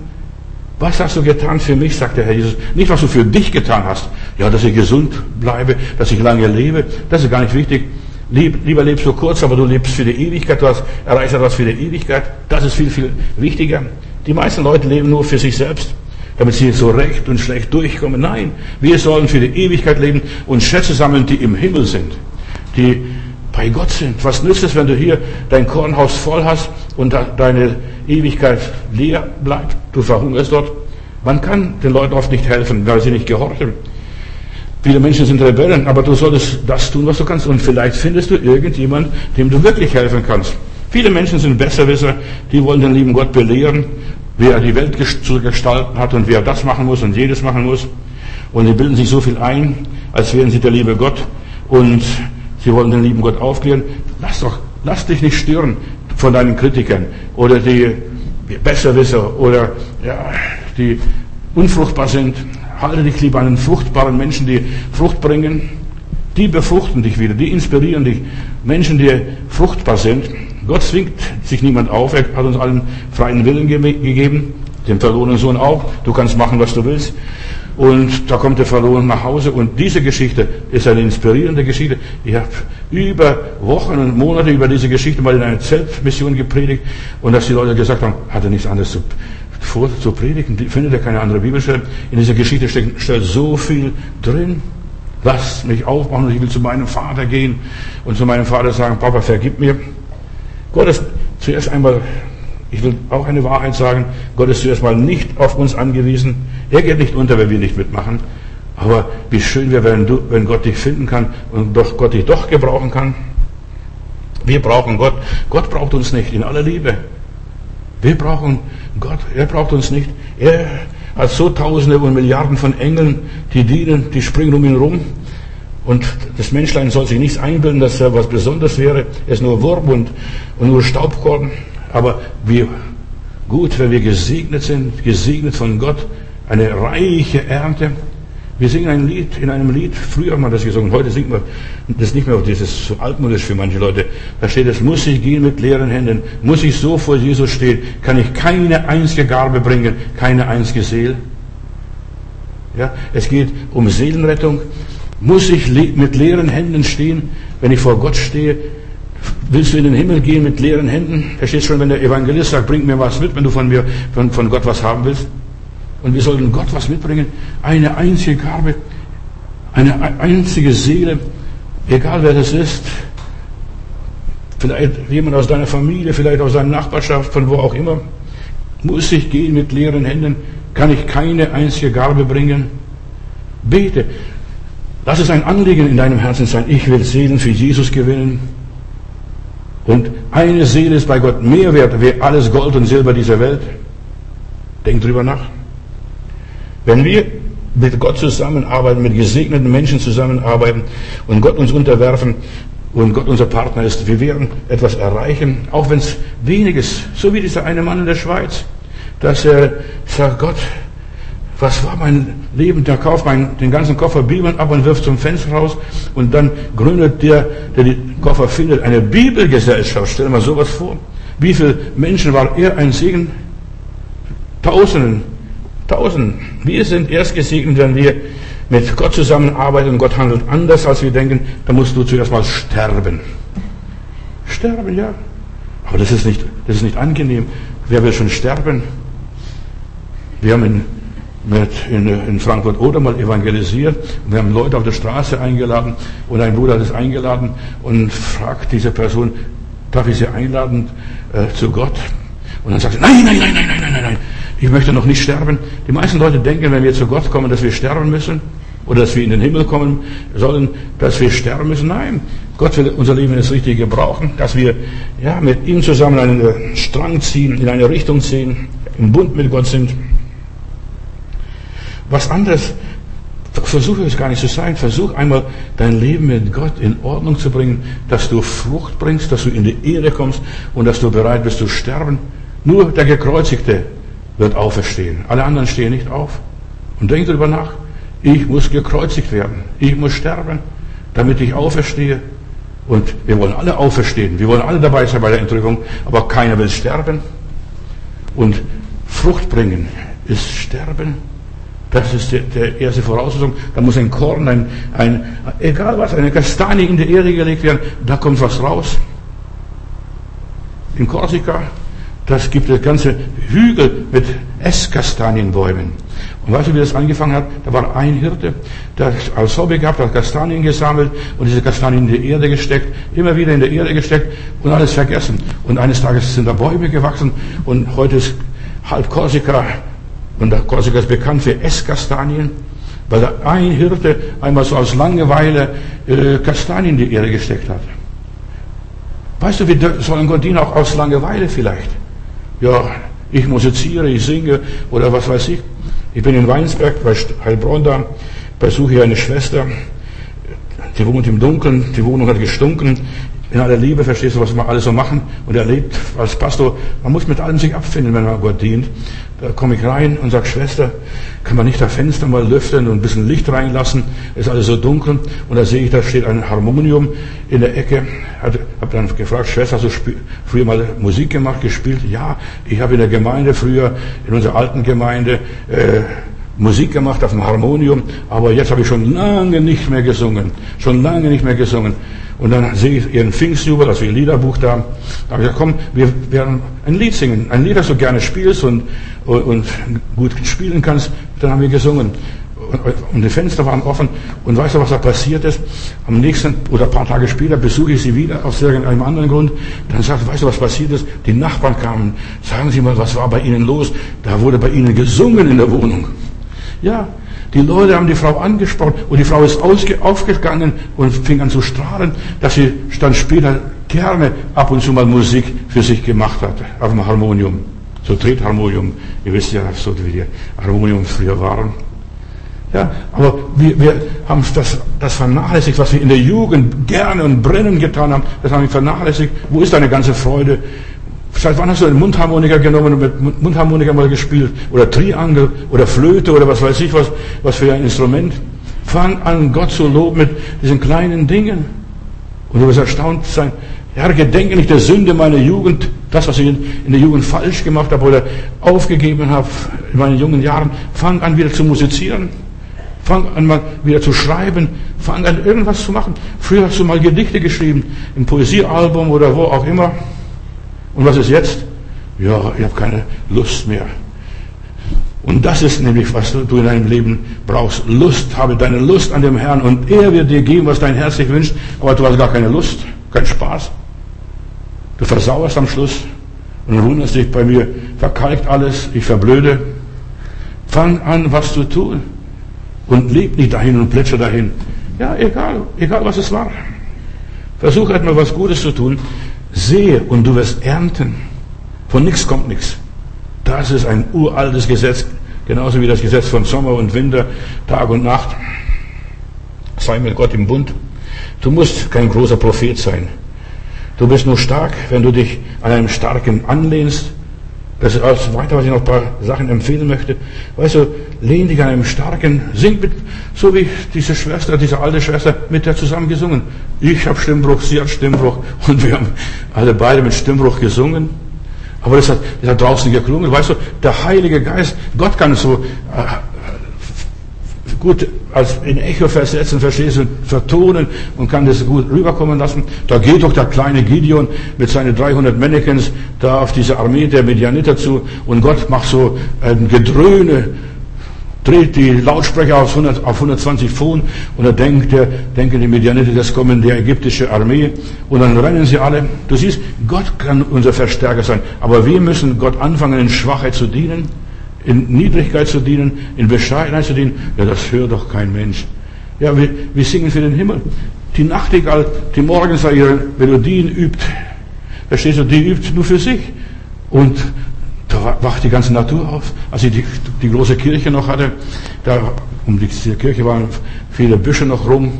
Was hast du getan für mich, sagt der Herr Jesus. Nicht, was du für dich getan hast. Ja, dass ich gesund bleibe, dass ich lange lebe. Das ist gar nicht wichtig. Lieber lebst du kurz, aber du lebst für die Ewigkeit. Du hast, erreichst etwas für die Ewigkeit. Das ist viel, viel wichtiger. Die meisten Leute leben nur für sich selbst damit sie so recht und schlecht durchkommen. Nein, wir sollen für die Ewigkeit leben und Schätze sammeln, die im Himmel sind, die bei Gott sind. Was nützt es, wenn du hier dein Kornhaus voll hast und deine Ewigkeit leer bleibt? Du verhungerst dort. Man kann den Leuten oft nicht helfen, weil sie nicht gehorchen. Viele Menschen sind Rebellen, aber du solltest das tun, was du kannst. Und vielleicht findest du irgendjemand, dem du wirklich helfen kannst. Viele Menschen sind Besserwisser, die wollen den lieben Gott belehren, wie er die Welt zu gestalten hat und wie er das machen muss und jedes machen muss. Und sie bilden sich so viel ein, als wären sie der liebe Gott und sie wollen den lieben Gott aufklären. Lass doch, lass dich nicht stören von deinen Kritikern oder die Besserwisser oder ja, die unfruchtbar sind. Halte dich lieber an den fruchtbaren Menschen, die Frucht bringen. Die befruchten dich wieder, die inspirieren dich. Menschen, die fruchtbar sind. Gott zwingt sich niemand auf. Er hat uns allen freien Willen gegeben. Dem verlorenen Sohn auch. Du kannst machen, was du willst. Und da kommt der Verloren nach Hause. Und diese Geschichte ist eine inspirierende Geschichte. Ich habe über Wochen und Monate über diese Geschichte mal in einer Zeltmission gepredigt. Und dass die Leute gesagt haben, hat er nichts anderes zu vor zu predigen, findet er keine andere Bibelstelle. In dieser Geschichte steckt, steckt so viel drin. Lass mich und ich will zu meinem Vater gehen und zu meinem Vater sagen, Papa, vergib mir. Gott ist zuerst einmal, ich will auch eine Wahrheit sagen, Gott ist zuerst mal nicht auf uns angewiesen. Er geht nicht unter, wenn wir nicht mitmachen. Aber wie schön wäre, wenn, wenn Gott dich finden kann und doch Gott dich doch gebrauchen kann. Wir brauchen Gott. Gott braucht uns nicht in aller Liebe. Wir brauchen Gott, er braucht uns nicht. Er hat so Tausende und Milliarden von Engeln, die dienen, die springen um ihn rum. Und das Menschlein soll sich nichts einbilden, dass er was Besonderes wäre. Er ist nur Wurm und, und nur Staubkorn. Aber wie gut, wenn wir gesegnet sind, gesegnet von Gott, eine reiche Ernte. Wir singen ein Lied, in einem Lied, früher haben wir das gesungen, heute singt man das nicht mehr, das ist so altmodisch für manche Leute. Da steht es, muss ich gehen mit leeren Händen, muss ich so vor Jesus stehen, kann ich keine einzige Garbe bringen, keine einzige Seele. Ja, es geht um Seelenrettung. Muss ich mit leeren Händen stehen, wenn ich vor Gott stehe? Willst du in den Himmel gehen mit leeren Händen? Da steht schon, wenn der Evangelist sagt, bring mir was mit, wenn du von mir, von, von Gott was haben willst. Und wir sollten Gott was mitbringen. Eine einzige Gabe, eine einzige Seele, egal wer das ist. Vielleicht jemand aus deiner Familie, vielleicht aus deiner Nachbarschaft, von wo auch immer. Muss ich gehen mit leeren Händen? Kann ich keine einzige Gabe bringen? Bete. Lass es ein Anliegen in deinem Herzen sein. Ich will Seelen für Jesus gewinnen. Und eine Seele ist bei Gott mehr wert wie alles Gold und Silber dieser Welt. Denk drüber nach. Wenn wir mit Gott zusammenarbeiten, mit gesegneten Menschen zusammenarbeiten und Gott uns unterwerfen und Gott unser Partner ist, wir werden etwas erreichen, auch wenn es wenig ist. So wie dieser eine Mann in der Schweiz, dass er sagt, Gott, was war mein Leben? Der kauft mein, den ganzen Koffer Bibeln ab und wirft zum Fenster raus und dann gründet der, der den Koffer findet, eine Bibelgesellschaft. Stell dir mal sowas vor. Wie viele Menschen war er ein Segen? Tausenden Tausend. Wir sind erst gesegnet, wenn wir mit Gott zusammenarbeiten und Gott handelt anders, als wir denken. Da musst du zuerst mal sterben. Sterben, ja. Aber das ist nicht, das ist nicht angenehm. Wer will schon sterben? Wir haben in, mit, in, in Frankfurt oder mal evangelisiert. Wir haben Leute auf der Straße eingeladen und ein Bruder hat es eingeladen und fragt diese Person, darf ich sie einladen äh, zu Gott? Und dann sagt sie, nein, nein, nein, nein, nein, nein, nein ich möchte noch nicht sterben. Die meisten Leute denken, wenn wir zu Gott kommen, dass wir sterben müssen oder dass wir in den Himmel kommen sollen, dass wir sterben müssen. Nein, Gott will unser Leben das Richtige gebrauchen, dass wir ja, mit ihm zusammen einen Strang ziehen, in eine Richtung ziehen, im Bund mit Gott sind. Was anderes, versuche es gar nicht zu sein. Versuch einmal dein Leben mit Gott in Ordnung zu bringen, dass du Frucht bringst, dass du in die Ehre kommst und dass du bereit bist zu sterben. Nur der Gekreuzigte wird auferstehen. Alle anderen stehen nicht auf. Und denk darüber nach. Ich muss gekreuzigt werden. Ich muss sterben, damit ich auferstehe. Und wir wollen alle auferstehen. Wir wollen alle dabei sein bei der Entrückung. Aber keiner will sterben. Und Frucht bringen ist sterben. Das ist die, die erste Voraussetzung. Da muss ein Korn, ein, ein, egal was, eine Kastanie in die Erde gelegt werden. Da kommt was raus. In Korsika das gibt es ganze Hügel mit Esskastanienbäumen. Und weißt du, wie das angefangen hat? Da war ein Hirte, der als Hobby gehabt, hat Kastanien gesammelt und diese Kastanien in die Erde gesteckt, immer wieder in die Erde gesteckt und alles vergessen. Und eines Tages sind da Bäume gewachsen und heute ist halb Korsika, und Korsika ist bekannt für Esskastanien. Weil da ein Hirte einmal so aus Langeweile äh, Kastanien in die Erde gesteckt hat. Weißt du, wir sollen Gott dienen auch aus Langeweile vielleicht. Ja, ich musiziere, ich singe oder was weiß ich. Ich bin in Weinsberg bei Heilbronn da, besuche hier eine Schwester, die wohnt im Dunkeln, die Wohnung hat gestunken. In aller Liebe, verstehst du, was wir alles so machen? Und er lebt als Pastor, man muss mit allem sich abfinden, wenn man Gott dient. Da komme ich rein und sage, Schwester, kann man nicht das Fenster mal lüften und ein bisschen Licht reinlassen? Es ist alles so dunkel. Und da sehe ich, da steht ein Harmonium in der Ecke. Habe dann gefragt, Schwester, hast du früher mal Musik gemacht, gespielt? Ja, ich habe in der Gemeinde früher, in unserer alten Gemeinde, äh, Musik gemacht auf dem Harmonium, aber jetzt habe ich schon lange nicht mehr gesungen. Schon lange nicht mehr gesungen. Und dann sehe ich ihren Pfingstjubel, also ihr Liederbuch da. Da habe ich gesagt, komm, wir werden ein Lied singen. Ein Lied, das du gerne spielst und, und, und gut spielen kannst. Dann haben wir gesungen. Und, die Fenster waren offen. Und weißt du, was da passiert ist? Am nächsten oder ein paar Tage später besuche ich sie wieder aus irgendeinem anderen Grund. Dann sagt, weißt du, was passiert ist? Die Nachbarn kamen. Sagen Sie mal, was war bei Ihnen los? Da wurde bei Ihnen gesungen in der Wohnung. Ja, die Leute haben die Frau angesprochen und die Frau ist aufgegangen und fing an zu strahlen, dass sie dann später gerne ab und zu mal Musik für sich gemacht hat, auf dem Harmonium. So Tretharmonium. Ihr wisst ja, so wie die Harmoniums früher waren. Ja, aber wir, wir haben das, das vernachlässigt, was wir in der Jugend gerne und brennend getan haben, das haben wir vernachlässigt. Wo ist deine ganze Freude? Seit wann hast du einen Mundharmoniker genommen und mit Mundharmoniker mal gespielt? Oder Triangel oder Flöte oder was weiß ich was, was für ein Instrument? Fang an, Gott zu loben mit diesen kleinen Dingen. Und du wirst erstaunt sein. Herr, gedenke nicht der Sünde meiner Jugend, das, was ich in der Jugend falsch gemacht habe oder aufgegeben habe in meinen jungen Jahren. Fang an, wieder zu musizieren. Fang an, mal wieder zu schreiben. Fang an, irgendwas zu machen. Früher hast du mal Gedichte geschrieben, im Poesiealbum oder wo auch immer. Und was ist jetzt? Ja, ich habe keine Lust mehr. Und das ist nämlich, was du in deinem Leben brauchst. Lust, habe deine Lust an dem Herrn und er wird dir geben, was dein Herz sich wünscht, aber du hast gar keine Lust, keinen Spaß. Du versauerst am Schluss und wunderst dich bei mir, verkalkt alles, ich verblöde. Fang an, was zu tun und leb nicht dahin und plätscher dahin. Ja, egal, egal was es war. Versuch halt mal was Gutes zu tun. Sehe und du wirst ernten. Von nichts kommt nichts. Das ist ein uraltes Gesetz, genauso wie das Gesetz von Sommer und Winter, Tag und Nacht. Sei mit Gott im Bund. Du musst kein großer Prophet sein. Du bist nur stark, wenn du dich an einem Starken anlehnst das ist alles weiter, was ich noch ein paar Sachen empfehlen möchte. Weißt du, lehn dich an einem starken, sing mit, so wie diese Schwester, diese alte Schwester, mit der zusammen gesungen. Ich habe Stimmbruch, sie hat Stimmbruch und wir haben alle beide mit Stimmbruch gesungen. Aber das hat, das hat draußen geklungen. Weißt du, der Heilige Geist, Gott kann so äh, gut als in Echo versetzen, verstehst du, vertonen und kann das gut rüberkommen lassen. Da geht doch der kleine Gideon mit seinen 300 Mannequins da auf diese Armee der Medianiter zu und Gott macht so ein Gedröhne, dreht die Lautsprecher auf, 100, auf 120 Pfund und da denkt der, denken die Medianiter, das kommen die ägyptische Armee und dann rennen sie alle. Du siehst, Gott kann unser Verstärker sein, aber wir müssen Gott anfangen, in Schwachheit zu dienen in Niedrigkeit zu dienen, in Bescheidenheit zu dienen, ja, das hört doch kein Mensch. Ja, wir, wir singen für den Himmel. Die Nachtigall, die morgens ihre Melodien übt, verstehst du, die übt nur für sich. Und da wacht die ganze Natur auf. Als ich die, die große Kirche noch hatte, da um die Kirche waren viele Büsche noch rum,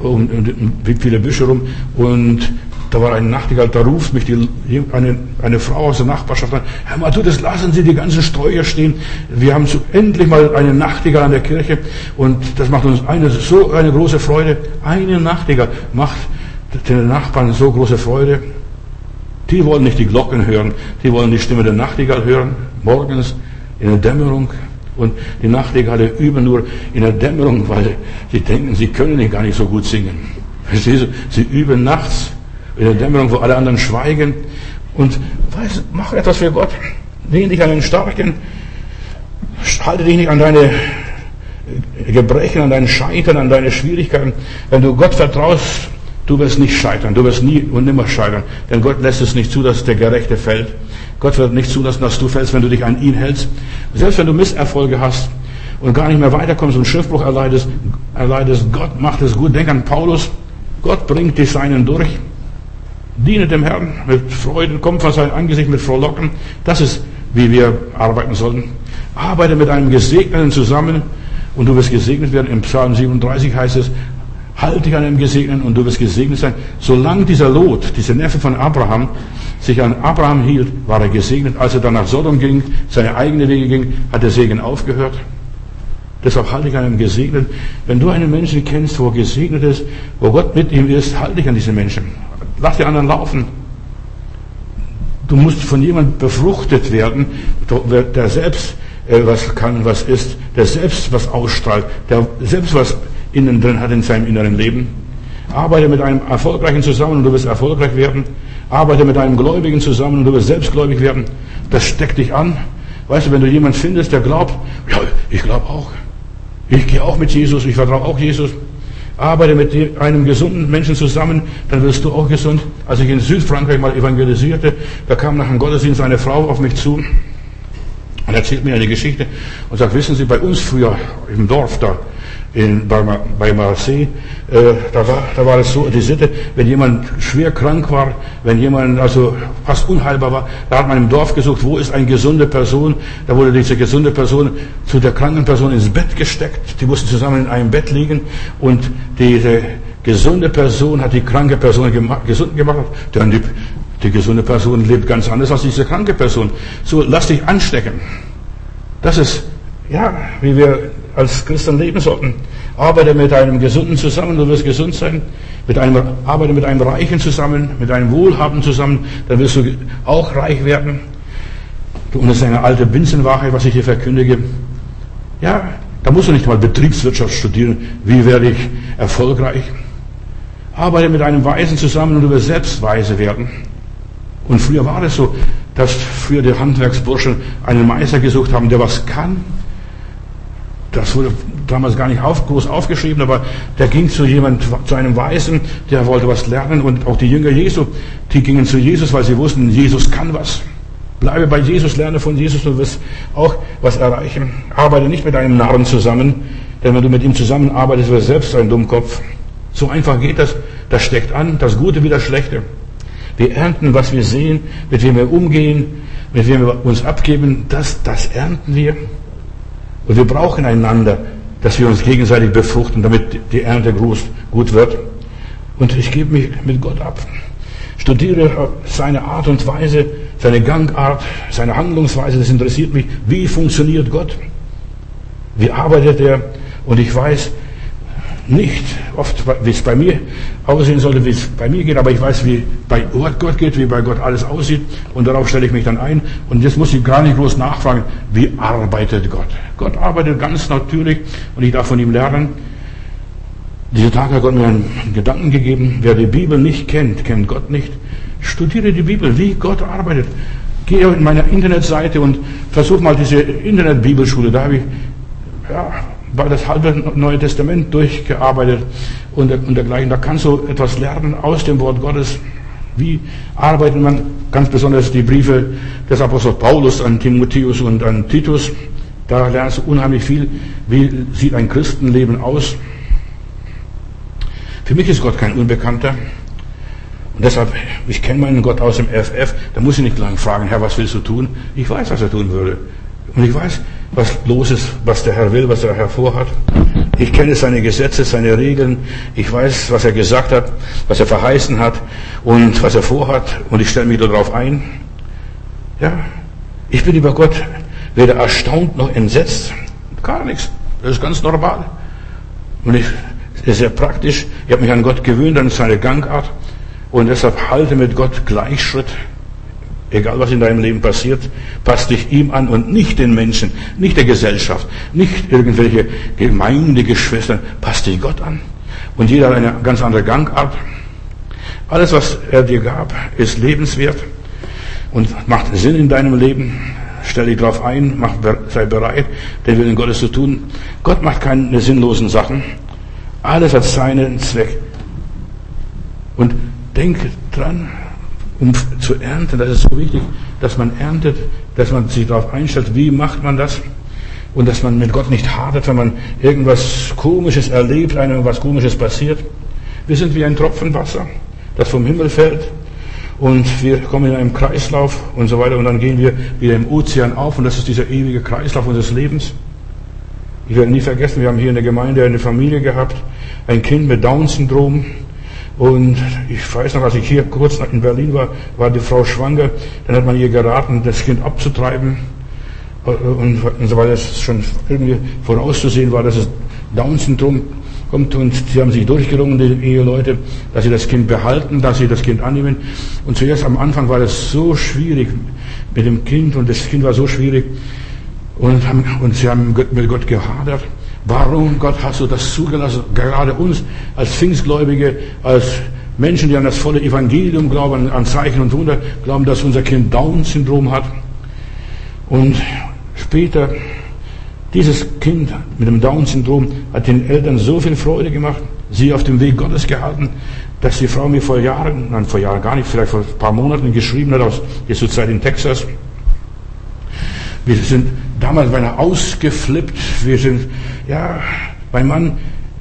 um, um, viele Büsche rum. Und da war ein Nachtigall, da ruft mich die, eine, eine Frau aus der Nachbarschaft an. Herr Matthäus, lassen Sie die ganzen Sträucher stehen. Wir haben so endlich mal eine Nachtigall an der Kirche und das macht uns eine, so eine große Freude. Eine Nachtigall macht den Nachbarn so große Freude. Die wollen nicht die Glocken hören, die wollen die Stimme der Nachtigall hören, morgens in der Dämmerung. Und die Nachtigalle üben nur in der Dämmerung, weil sie denken, sie können gar nicht so gut singen. Sie üben nachts in der Dämmerung, wo alle anderen schweigen. Und weiß, mach etwas für Gott. Lehn dich an den Starken. Halte dich nicht an deine Gebrechen, an deinen Scheitern, an deine Schwierigkeiten. Wenn du Gott vertraust, du wirst nicht scheitern. Du wirst nie und nimmer scheitern. Denn Gott lässt es nicht zu, dass der Gerechte fällt. Gott wird nicht zulassen, dass du fällst, wenn du dich an ihn hältst. Selbst wenn du Misserfolge hast, und gar nicht mehr weiterkommst und Schiffbruch erleidest, erleidest, Gott macht es gut. Denk an Paulus. Gott bringt die Seinen durch. Diene dem Herrn mit Freuden, kommt vor sein Angesicht mit Frohlocken. Das ist, wie wir arbeiten sollen. Arbeite mit einem Gesegneten zusammen und du wirst gesegnet werden. Im Psalm 37 heißt es, halte dich an einem Gesegneten und du wirst gesegnet sein. Solange dieser Lot, dieser Neffe von Abraham, sich an Abraham hielt, war er gesegnet. Als er dann nach Sodom ging, seine eigenen Wege ging, hat der Segen aufgehört. Deshalb halte ich an einem Gesegneten. Wenn du einen Menschen kennst, wo er gesegnet ist, wo Gott mit ihm ist, halte dich an diesen Menschen. Lass die anderen laufen. Du musst von jemandem befruchtet werden, der selbst äh, was kann, was ist, der selbst was ausstrahlt, der selbst was innen drin hat in seinem inneren Leben. Arbeite mit einem Erfolgreichen zusammen und du wirst erfolgreich werden. Arbeite mit einem Gläubigen zusammen und du wirst selbstgläubig werden. Das steckt dich an. Weißt du, wenn du jemanden findest, der glaubt, ja, ich glaube auch. Ich gehe auch mit Jesus, ich vertraue auch Jesus. Arbeite mit einem gesunden Menschen zusammen, dann wirst du auch gesund. Als ich in Südfrankreich mal evangelisierte, da kam nach dem Gottesdienst eine Frau auf mich zu und erzählt mir eine Geschichte und sagt, wissen Sie, bei uns früher im Dorf da, in, bei, bei Marseille, äh, da, war, da war es so, die Sitte, wenn jemand schwer krank war, wenn jemand also fast unheilbar war, da hat man im Dorf gesucht, wo ist eine gesunde Person, da wurde diese gesunde Person zu der kranken Person ins Bett gesteckt, die mussten zusammen in einem Bett liegen und diese gesunde Person hat die kranke Person gesund gemacht, denn die, die gesunde Person lebt ganz anders als diese kranke Person. So, lass dich anstecken. Das ist, ja, wie wir als Christen leben sollten. Arbeite mit einem Gesunden zusammen, du wirst gesund sein. Mit einem, arbeite mit einem Reichen zusammen, mit einem Wohlhaben zusammen, dann wirst du auch reich werden. Und das ist eine alte Binsenwahrheit, was ich hier verkündige. Ja, da musst du nicht mal Betriebswirtschaft studieren. Wie werde ich erfolgreich? Arbeite mit einem Weisen zusammen und du wirst selbst weise werden. Und früher war es so, dass früher die Handwerksburschen einen Meister gesucht haben, der was kann das wurde damals gar nicht auf, groß aufgeschrieben, aber der ging zu jemand, zu einem Weisen, der wollte was lernen und auch die Jünger Jesu, die gingen zu Jesus, weil sie wussten, Jesus kann was. Bleibe bei Jesus, lerne von Jesus, du wirst auch was erreichen. Arbeite nicht mit einem Narren zusammen, denn wenn du mit ihm zusammenarbeitest, wirst du selbst ein Dummkopf. So einfach geht das. Das steckt an, das Gute wie das Schlechte. Wir ernten, was wir sehen, mit wem wir umgehen, mit wem wir uns abgeben, das, das ernten wir. Und wir brauchen einander, dass wir uns gegenseitig befruchten, damit die Ernte gut wird. Und ich gebe mich mit Gott ab. Studiere seine Art und Weise, seine Gangart, seine Handlungsweise. Das interessiert mich. Wie funktioniert Gott? Wie arbeitet er? Und ich weiß, nicht oft, wie es bei mir aussehen sollte, wie es bei mir geht, aber ich weiß, wie bei Gott geht, wie bei Gott alles aussieht und darauf stelle ich mich dann ein und jetzt muss ich gar nicht groß nachfragen, wie arbeitet Gott? Gott arbeitet ganz natürlich und ich darf von ihm lernen. Diese Tage hat Gott mir einen Gedanken gegeben, wer die Bibel nicht kennt, kennt Gott nicht. Studiere die Bibel, wie Gott arbeitet. Gehe in meine Internetseite und versuch mal diese Internet-Bibelschule, da habe ich ja, das halbe Neue Testament durchgearbeitet und, und dergleichen. Da kannst du etwas lernen aus dem Wort Gottes. Wie arbeitet man ganz besonders die Briefe des Apostels Paulus an Timotheus und an Titus? Da lernst du unheimlich viel. Wie sieht ein Christenleben aus? Für mich ist Gott kein Unbekannter. Und deshalb, ich kenne meinen Gott aus dem FF, da muss ich nicht lange fragen, Herr, was willst du tun? Ich weiß, was er tun würde. Und ich weiß, was los ist, was der Herr will, was er hervorhat. Ich kenne seine Gesetze, seine Regeln. Ich weiß, was er gesagt hat, was er verheißen hat und was er vorhat. Und ich stelle mich darauf ein. Ja, ich bin über Gott weder erstaunt noch entsetzt. Gar nichts. Das ist ganz normal. Und ich, das ist sehr praktisch. Ich habe mich an Gott gewöhnt, an seine Gangart. Und deshalb halte mit Gott Gleichschritt. Egal was in deinem Leben passiert, passt dich ihm an und nicht den Menschen, nicht der Gesellschaft, nicht irgendwelche Gemeindegeschwister, passt dich Gott an. Und jeder hat eine ganz andere Gangart. Alles, was er dir gab, ist lebenswert und macht Sinn in deinem Leben. Stell dich darauf ein, mach, sei bereit, den Willen Gottes zu tun. Gott macht keine sinnlosen Sachen. Alles hat seinen Zweck. Und denk dran, um zu ernten. Das ist so wichtig, dass man erntet, dass man sich darauf einstellt. Wie macht man das? und dass man mit Gott nicht hadert, wenn man irgendwas Komisches erlebt, einem was Komisches passiert. Wir sind wie ein Tropfen Wasser, das vom Himmel fällt und wir kommen in einem Kreislauf und so weiter und dann gehen wir wieder im Ozean auf und das ist dieser ewige Kreislauf unseres Lebens. Ich werde nie vergessen, wir haben hier in der Gemeinde eine Familie gehabt, ein Kind mit Down-Syndrom. Und ich weiß noch, als ich hier kurz in Berlin war, war die Frau schwanger. Dann hat man ihr geraten, das Kind abzutreiben. Und, so weiter, es schon irgendwie vorauszusehen war, dass es Down-Syndrom kommt. Und sie haben sich durchgerungen, die Eheleute, dass sie das Kind behalten, dass sie das Kind annehmen. Und zuerst am Anfang war das so schwierig mit dem Kind und das Kind war so schwierig. Und, haben, und sie haben mit Gott gehadert. Warum, Gott, hast du das zugelassen? Gerade uns als Pfingstgläubige, als Menschen, die an das volle Evangelium glauben, an Zeichen und Wunder, glauben, dass unser Kind Down-Syndrom hat. Und später, dieses Kind mit dem Down-Syndrom hat den Eltern so viel Freude gemacht, sie auf dem Weg Gottes gehalten, dass die Frau mir vor Jahren, nein, vor Jahren gar nicht, vielleicht vor ein paar Monaten geschrieben hat, aus, ist zurzeit in Texas, wir sind damals beinahe ausgeflippt. Wir sind, ja, mein Mann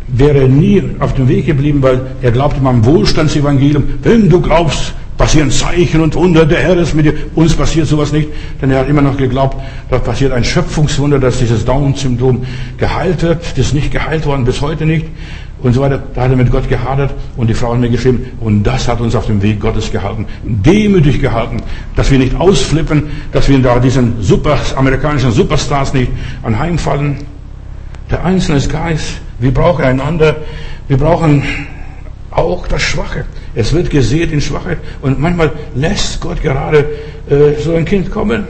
wäre nie auf dem Weg geblieben, weil er glaubte am Wohlstandsevangelium. Wenn du glaubst, passieren Zeichen und Wunder, der Herr ist mit dir. Uns passiert sowas nicht, denn er hat immer noch geglaubt, da passiert ein Schöpfungswunder, dass dieses Down-Syndrom geheilt wird. Das ist nicht geheilt worden, bis heute nicht und so weiter. Da hat er mit Gott gehadert und die Frau hat mir geschrieben, und das hat uns auf dem Weg Gottes gehalten, demütig gehalten, dass wir nicht ausflippen, dass wir da diesen super, amerikanischen Superstars nicht anheimfallen. Der Einzelne ist Geist. Wir brauchen einander. Wir brauchen auch das Schwache. Es wird gesät in Schwachheit. Und manchmal lässt Gott gerade äh, so ein Kind kommen.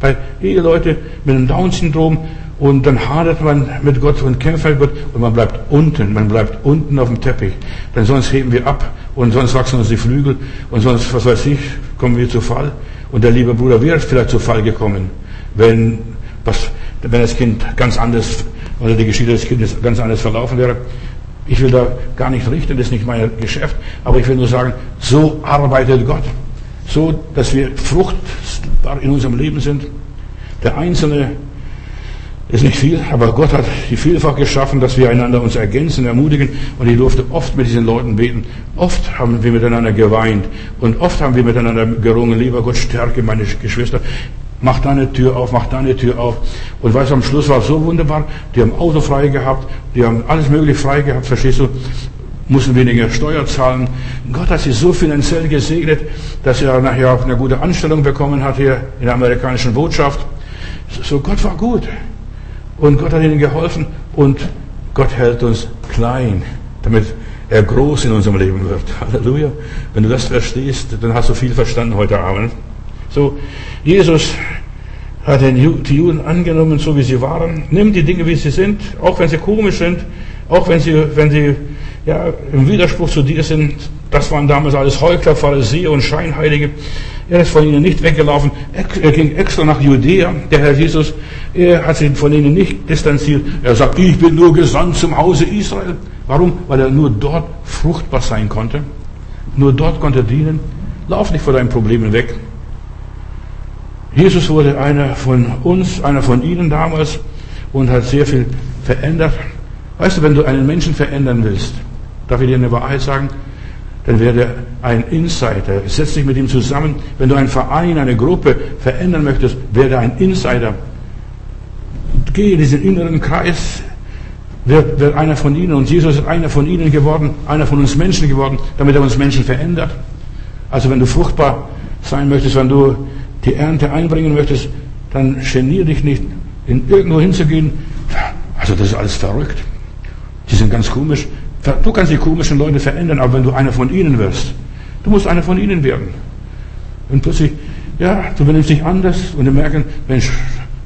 Bei Eheleute mit einem Down-Syndrom und dann hadert man mit Gott und kämpft mit Gott und man bleibt unten, man bleibt unten auf dem Teppich. Denn sonst heben wir ab und sonst wachsen uns die Flügel und sonst, was weiß ich, kommen wir zu Fall. Und der liebe Bruder wäre vielleicht zu Fall gekommen, wenn, was, wenn das Kind ganz anders, oder die Geschichte des Kindes ganz anders verlaufen wäre. Ich will da gar nicht richten, das ist nicht mein Geschäft, aber ich will nur sagen, so arbeitet Gott. So, dass wir fruchtbar in unserem Leben sind. Der Einzelne ist nicht viel, aber Gott hat die vielfach geschaffen, dass wir einander uns ergänzen, ermutigen. Und ich durfte oft mit diesen Leuten beten. Oft haben wir miteinander geweint und oft haben wir miteinander gerungen. Lieber Gott, stärke meine Geschwister. Mach deine Tür auf, mach deine Tür auf. Und weißt du, am Schluss war es so wunderbar. Die haben Auto frei gehabt, die haben alles mögliche frei gehabt, verstehst du? Mussten weniger Steuer zahlen. Gott hat sie so finanziell gesegnet, dass er nachher auch eine gute Anstellung bekommen hat hier in der amerikanischen Botschaft. So, Gott war gut. Und Gott hat ihnen geholfen und Gott hält uns klein, damit er groß in unserem Leben wird. Halleluja. Wenn du das verstehst, dann hast du viel verstanden heute Abend. So, Jesus hat die Juden angenommen, so wie sie waren. Nimm die Dinge, wie sie sind, auch wenn sie komisch sind, auch wenn sie, wenn sie ja, im Widerspruch zu dir sind. Das waren damals alles Heuchler, Pharisäer und Scheinheilige. Er ist von ihnen nicht weggelaufen. Er ging extra nach Judäa, der Herr Jesus. Er hat sich von ihnen nicht distanziert. Er sagt, ich bin nur gesandt zum Hause Israel. Warum? Weil er nur dort fruchtbar sein konnte. Nur dort konnte er dienen. Lauf nicht vor deinen Problemen weg. Jesus wurde einer von uns, einer von ihnen damals und hat sehr viel verändert. Weißt du, wenn du einen Menschen verändern willst, darf ich dir eine Wahrheit sagen? dann werde ein Insider. Setz dich mit ihm zusammen. Wenn du einen Verein, eine Gruppe verändern möchtest, werde ein Insider. Gehe in diesen inneren Kreis, wird, wird einer von ihnen. Und Jesus ist einer von ihnen geworden, einer von uns Menschen geworden, damit er uns Menschen verändert. Also wenn du fruchtbar sein möchtest, wenn du die Ernte einbringen möchtest, dann genier dich nicht, in irgendwo hinzugehen. Also das ist alles verrückt. Die sind ganz komisch. Du kannst die komischen Leute verändern, aber wenn du einer von ihnen wirst, du musst einer von ihnen werden. Und plötzlich, ja, du benimmst dich anders und die merken, Mensch,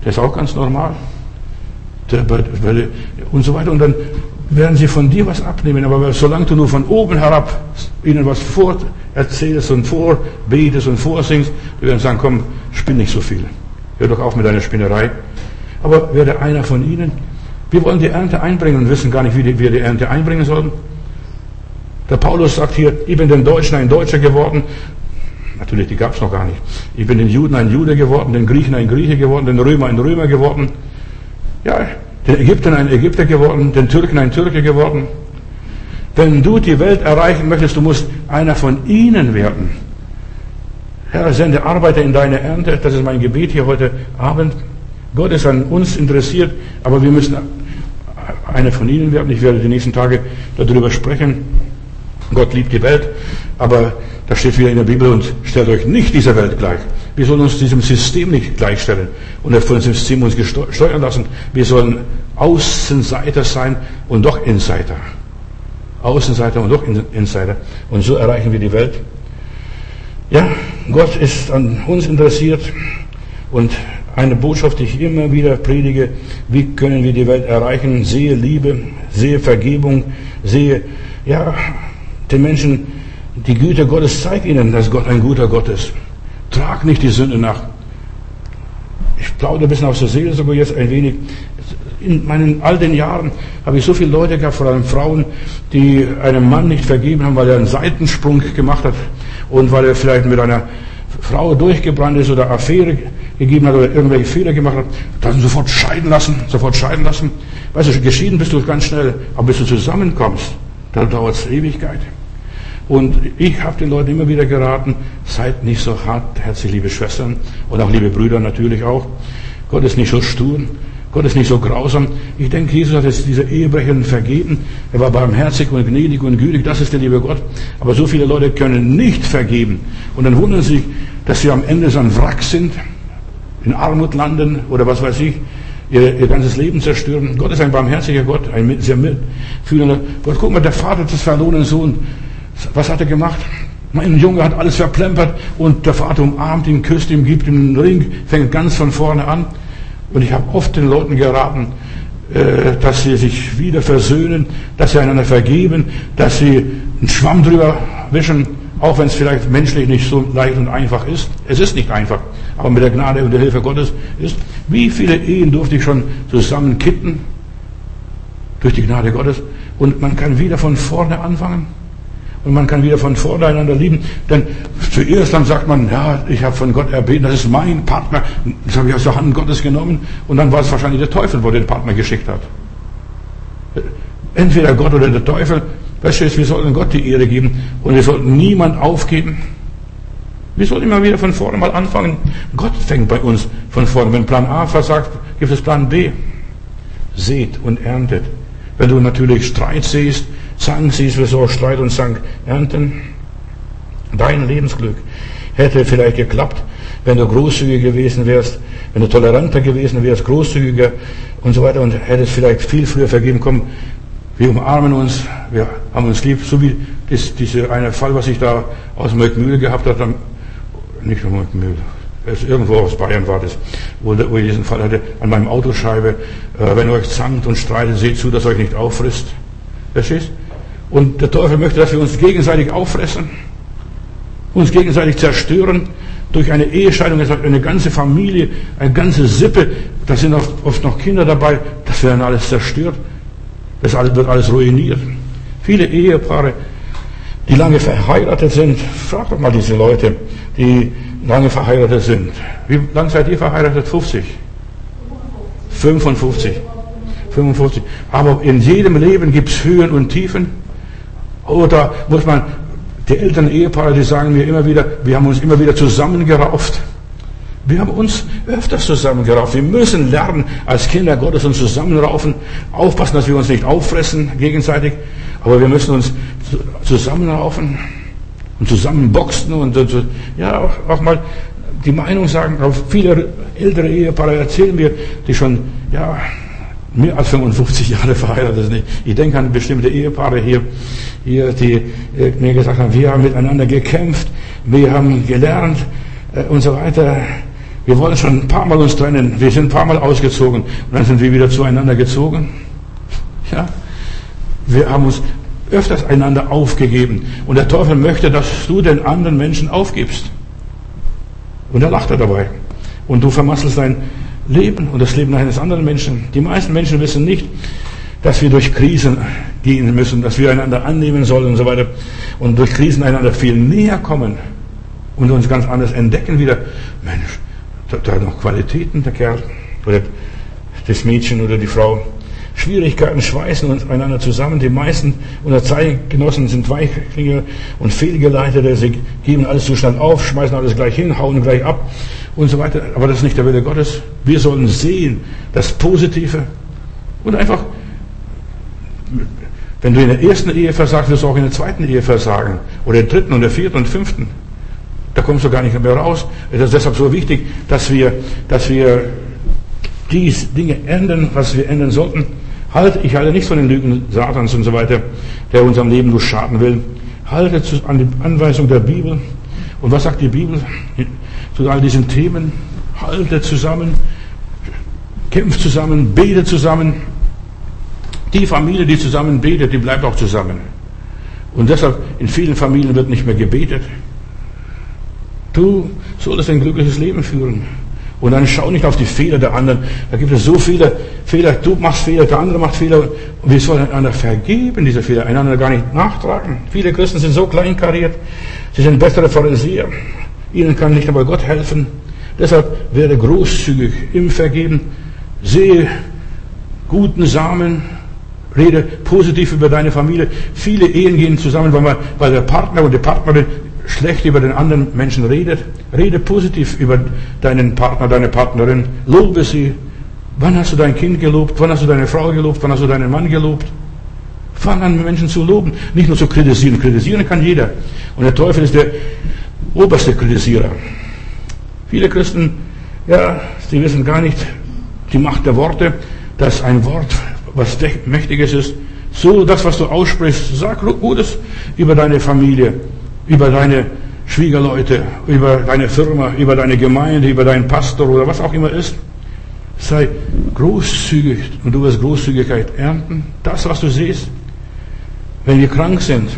der ist auch ganz normal. und so weiter. Und dann werden sie von dir was abnehmen. Aber solange du nur von oben herab ihnen was vorerzählst und vorbetest und vorsingst, die werden sagen, komm, spinn nicht so viel. Hör doch auf mit deiner Spinnerei. Aber werde einer von ihnen, wir wollen die Ernte einbringen und wissen gar nicht, wie wir die Ernte einbringen sollen. Der Paulus sagt hier, ich bin den Deutschen ein Deutscher geworden. Natürlich, die gab es noch gar nicht. Ich bin den Juden ein Jude geworden, den Griechen ein Grieche geworden, den Römer ein Römer geworden. ja, den Ägyptern ein Ägypter geworden, den Türken ein Türke geworden. Wenn du die Welt erreichen möchtest, du musst einer von ihnen werden. Herr, sende Arbeiter in deine Ernte. Das ist mein Gebet hier heute Abend. Gott ist an uns interessiert, aber wir müssen einer von ihnen werden. Ich werde die nächsten Tage darüber sprechen. Gott liebt die Welt, aber da steht wieder in der Bibel und stellt euch nicht dieser Welt gleich. Wir sollen uns diesem System nicht gleichstellen und von dem System uns steuern lassen. Wir sollen Außenseiter sein und doch Insider. Außenseiter und doch Insider. Und so erreichen wir die Welt. Ja, Gott ist an uns interessiert und eine Botschaft, die ich immer wieder predige, wie können wir die Welt erreichen? Sehe Liebe, sehe Vergebung, sehe, ja, den Menschen die Güte Gottes, zeig ihnen, dass Gott ein guter Gott ist. Trag nicht die Sünde nach. Ich plaudere ein bisschen aus der Seele sogar jetzt ein wenig. In meinen all den Jahren habe ich so viele Leute gehabt, vor allem Frauen, die einem Mann nicht vergeben haben, weil er einen Seitensprung gemacht hat und weil er vielleicht mit einer Frau durchgebrannt ist oder Affäre gegeben hat oder irgendwelche Fehler gemacht hat, dann sofort scheiden lassen, sofort scheiden lassen. Weißt du, geschieden bist du ganz schnell, aber bis du zusammenkommst, dann dauert es Ewigkeit. Und ich habe den Leuten immer wieder geraten, seid nicht so hart, herzlich liebe Schwestern und auch liebe Brüder natürlich auch. Gott ist nicht so stur, Gott ist nicht so grausam. Ich denke, Jesus hat jetzt diese Ehebrecherin vergeben. Er war barmherzig und gnädig und gütig. Das ist der liebe Gott. Aber so viele Leute können nicht vergeben. Und dann wundern sie sich, dass sie am Ende so ein Wrack sind, in Armut landen oder was weiß ich, ihr, ihr ganzes Leben zerstören. Gott ist ein barmherziger Gott, ein sehr mitfühlender Gott. Guck mal, der Vater des verlorenen Sohnes, was hat er gemacht? Mein Junge hat alles verplempert und der Vater umarmt ihn, küsst ihn, gibt ihm einen Ring, fängt ganz von vorne an. Und ich habe oft den Leuten geraten, äh, dass sie sich wieder versöhnen, dass sie einander vergeben, dass sie einen Schwamm drüber wischen, auch wenn es vielleicht menschlich nicht so leicht und einfach ist. Es ist nicht einfach, aber mit der Gnade und der Hilfe Gottes ist. Wie viele Ehen durfte ich schon zusammen kitten durch die Gnade Gottes? Und man kann wieder von vorne anfangen. Und man kann wieder von voreinander lieben. Denn zuerst dann sagt man, ja, ich habe von Gott erbeten, das ist mein Partner. Das habe ich aus der Hand Gottes genommen. Und dann war es wahrscheinlich der Teufel, wo den Partner geschickt hat. Entweder Gott oder der Teufel. Weißt du, wir sollten Gott die Ehre geben und wir sollten niemand aufgeben. Wir sollten immer wieder von vorne mal anfangen. Gott fängt bei uns von vorne. Wenn Plan A versagt, gibt es Plan B. Seht und erntet. Wenn du natürlich Streit siehst, Zank siehst, wir so Streit und Zank ernten. Dein Lebensglück hätte vielleicht geklappt, wenn du großzügiger gewesen wärst, wenn du toleranter gewesen wärst, großzügiger und so weiter und hättest vielleicht viel früher vergeben kommen. Wir umarmen uns, wir haben uns lieb, so wie das, dieser eine Fall, was ich da aus Möckmühle gehabt habe, nicht nur Möckmühle, irgendwo aus Bayern war das, wo, wo ich diesen Fall hatte, an meinem Autoscheibe, äh, wenn ihr euch zankt und streitet, seht zu, dass euch nicht auffrisst. Verstehst? Und der Teufel möchte, dass wir uns gegenseitig auffressen, uns gegenseitig zerstören durch eine Ehescheidung, eine ganze Familie, eine ganze Sippe, da sind oft noch Kinder dabei, das wird dann alles zerstört, das wird alles ruiniert. Viele Ehepaare, die lange verheiratet sind, frag doch mal diese Leute, die lange verheiratet sind. Wie lange seid ihr verheiratet? 50? 55. 55. Aber in jedem Leben gibt es Höhen und Tiefen. Oder muss man, die älteren Ehepaare, die sagen mir immer wieder, wir haben uns immer wieder zusammengerauft. Wir haben uns öfters zusammengerauft. Wir müssen lernen, als Kinder Gottes uns zusammenraufen, aufpassen, dass wir uns nicht auffressen gegenseitig, aber wir müssen uns zusammenraufen und zusammenboxen und, und ja, auch, auch mal die Meinung sagen, auch viele ältere Ehepaare erzählen mir, die schon, ja, mehr als 55 Jahre verheiratet sind. Ich denke an bestimmte Ehepaare hier, hier die äh, mir gesagt haben, wir haben miteinander gekämpft, wir haben gelernt äh, und so weiter. Wir wollen schon ein paar Mal uns trennen, wir sind ein paar Mal ausgezogen und dann sind wir wieder zueinander gezogen. Ja, wir haben uns öfters einander aufgegeben und der Teufel möchte, dass du den anderen Menschen aufgibst. Und er lacht er dabei. Und du vermasselst dein Leben und das Leben eines anderen Menschen. Die meisten Menschen wissen nicht, dass wir durch Krisen gehen müssen, dass wir einander annehmen sollen und so weiter und durch Krisen einander viel näher kommen und uns ganz anders entdecken wieder. Mensch, da, da noch Qualitäten, der Kerl. Oder das Mädchen oder die Frau. Schwierigkeiten schweißen uns einander zusammen. Die meisten unserer Zeitgenossen sind Weichlinge und Fehlgeleitete. Sie geben alles zu schnell auf, schmeißen alles gleich hin, hauen gleich ab und so weiter. Aber das ist nicht der Wille Gottes. Wir sollen sehen das Positive und einfach, wenn du in der ersten Ehe versagst, wirst du auch in der zweiten Ehe versagen. Oder in der dritten und der vierten und fünften. Da kommst du gar nicht mehr raus. Es ist deshalb so wichtig, dass wir, dass wir die Dinge ändern, was wir ändern sollten. Halt, ich halte nichts von den Lügen Satans und so weiter, der unserem Leben nur schaden will. Halte an die Anweisung der Bibel. Und was sagt die Bibel zu all diesen Themen? Halte zusammen, kämpft zusammen, betet zusammen. Die Familie, die zusammen betet, die bleibt auch zusammen. Und deshalb, in vielen Familien wird nicht mehr gebetet. Du solltest ein glückliches Leben führen. Und dann schau nicht auf die Fehler der anderen. Da gibt es so viele Fehler. Du machst Fehler, der andere macht Fehler. Und wir sollen einander vergeben, diese Fehler, einander gar nicht nachtragen. Viele Christen sind so kleinkariert. Sie sind bessere Pharisäer. Ihnen kann nicht einmal Gott helfen. Deshalb werde großzügig im Vergeben. Sehe guten Samen. Rede positiv über deine Familie. Viele Ehen gehen zusammen, weil, man, weil der Partner und die Partnerin schlecht über den anderen Menschen redet. Rede positiv über deinen Partner, deine Partnerin. Lobe sie. Wann hast du dein Kind gelobt? Wann hast du deine Frau gelobt? Wann hast du deinen Mann gelobt? Fang an, Menschen zu loben, nicht nur zu kritisieren. Kritisieren kann jeder. Und der Teufel ist der oberste Kritisierer. Viele Christen, ja, sie wissen gar nicht die Macht der Worte, dass ein Wort was Mächtiges ist. So, das, was du aussprichst, sag Gutes über deine Familie, über deine Schwiegerleute, über deine Firma, über deine Gemeinde, über deinen Pastor oder was auch immer ist. Sei großzügig und du wirst Großzügigkeit ernten. Das, was du siehst. Wenn wir krank sind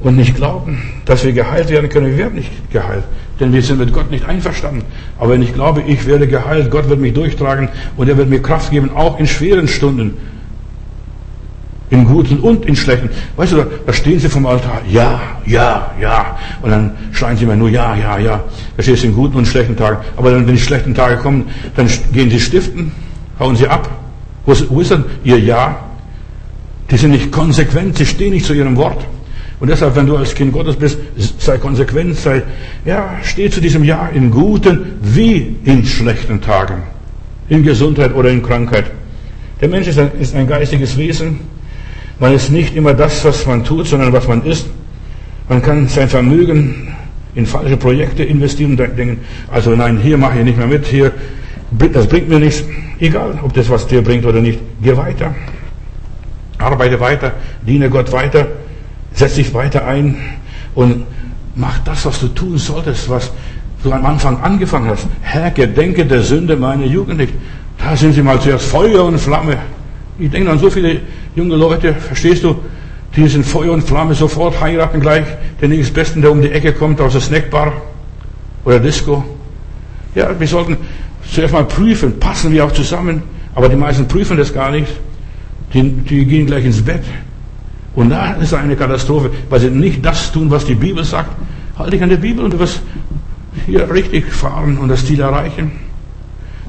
und nicht glauben, dass wir geheilt werden können, wir werden nicht geheilt. Denn wir sind mit Gott nicht einverstanden. Aber wenn ich glaube, ich werde geheilt, Gott wird mich durchtragen und er wird mir Kraft geben, auch in schweren Stunden, in guten und in schlechten. Weißt du, da, stehen sie vom Altar. Ja, ja, ja. Und dann schreien sie immer nur ja, ja, ja. Da stehst du in guten und schlechten Tagen. Aber dann, wenn die schlechten Tage kommen, dann gehen sie stiften, hauen sie ab. Wo ist, wo ist dann ihr Ja? Die sind nicht konsequent, sie stehen nicht zu ihrem Wort. Und deshalb, wenn du als Kind Gottes bist, sei konsequent, sei, ja, steh zu diesem Ja in guten wie in schlechten Tagen. In Gesundheit oder in Krankheit. Der Mensch ist ein, ist ein geistiges Wesen. Man ist nicht immer das, was man tut, sondern was man ist. Man kann sein Vermögen in falsche Projekte investieren und denken, also nein, hier mache ich nicht mehr mit, hier, das bringt mir nichts. Egal, ob das was dir bringt oder nicht. Geh weiter. Arbeite weiter, diene Gott weiter, setz dich weiter ein und mach das, was du tun solltest, was du am Anfang angefangen hast. Herr, gedenke der Sünde meiner Jugend nicht. Da sind sie mal zuerst Feuer und Flamme. Ich denke an so viele junge Leute, verstehst du, die sind Feuer und Flamme sofort heiraten gleich den nächstbesten, der um die Ecke kommt aus der Snackbar oder Disco. Ja, wir sollten zuerst mal prüfen, passen wir auch zusammen. Aber die meisten prüfen das gar nicht. Die, die gehen gleich ins Bett. Und da ist eine Katastrophe, weil sie nicht das tun, was die Bibel sagt. Halte dich an der Bibel und du wirst hier richtig fahren und das Ziel erreichen.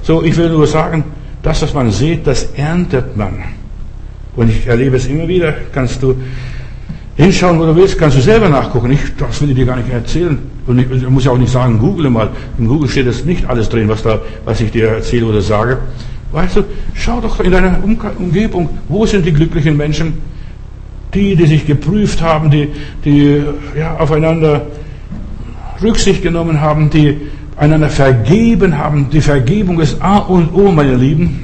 So, ich will nur sagen, das, was man sieht, das erntet man. Und ich erlebe es immer wieder. Kannst du hinschauen, wo du willst, kannst du selber nachgucken. Ich, das will ich dir gar nicht erzählen. Und ich, muss ja auch nicht sagen, google mal. In Google steht es nicht alles drin, was, da, was ich dir erzähle oder sage. Weißt du, schau doch in deiner Umgebung, wo sind die glücklichen Menschen? Die, die sich geprüft haben, die, die ja, aufeinander Rücksicht genommen haben, die einander vergeben haben. Die Vergebung ist A und O, meine Lieben.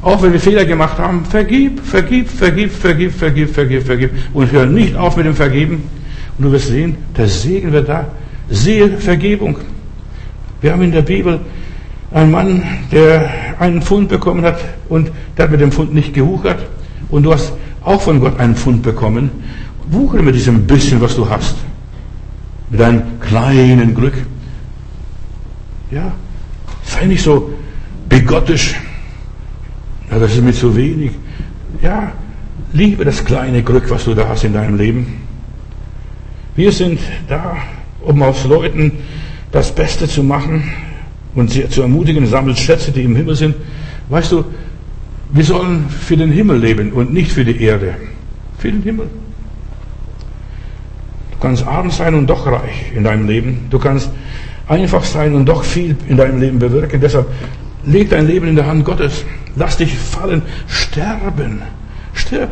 Auch wenn wir Fehler gemacht haben, vergib, vergib, vergib, vergib, vergib, vergib, vergib. Und hör nicht auf mit dem Vergeben. Und du wirst sehen, der Segen wird da. Sehe Vergebung. Wir haben in der Bibel einen Mann, der einen Pfund bekommen hat und der hat mit dem Pfund nicht gehukert. Und du hast auch von Gott einen Pfund bekommen. Wuchere mit diesem bisschen, was du hast. Mit deinem kleinen Glück. Ja, sei nicht so bigottisch. Ja, das ist mir zu wenig. Ja, liebe das kleine Glück, was du da hast in deinem Leben. Wir sind da, um aus Leuten das Beste zu machen und sie zu ermutigen, sammelt Schätze, die im Himmel sind. Weißt du, wir sollen für den Himmel leben und nicht für die Erde. Für den Himmel. Du kannst arm sein und doch reich in deinem Leben. Du kannst einfach sein und doch viel in deinem Leben bewirken. Deshalb leg dein Leben in der Hand Gottes. Lass dich fallen, sterben. Stirb.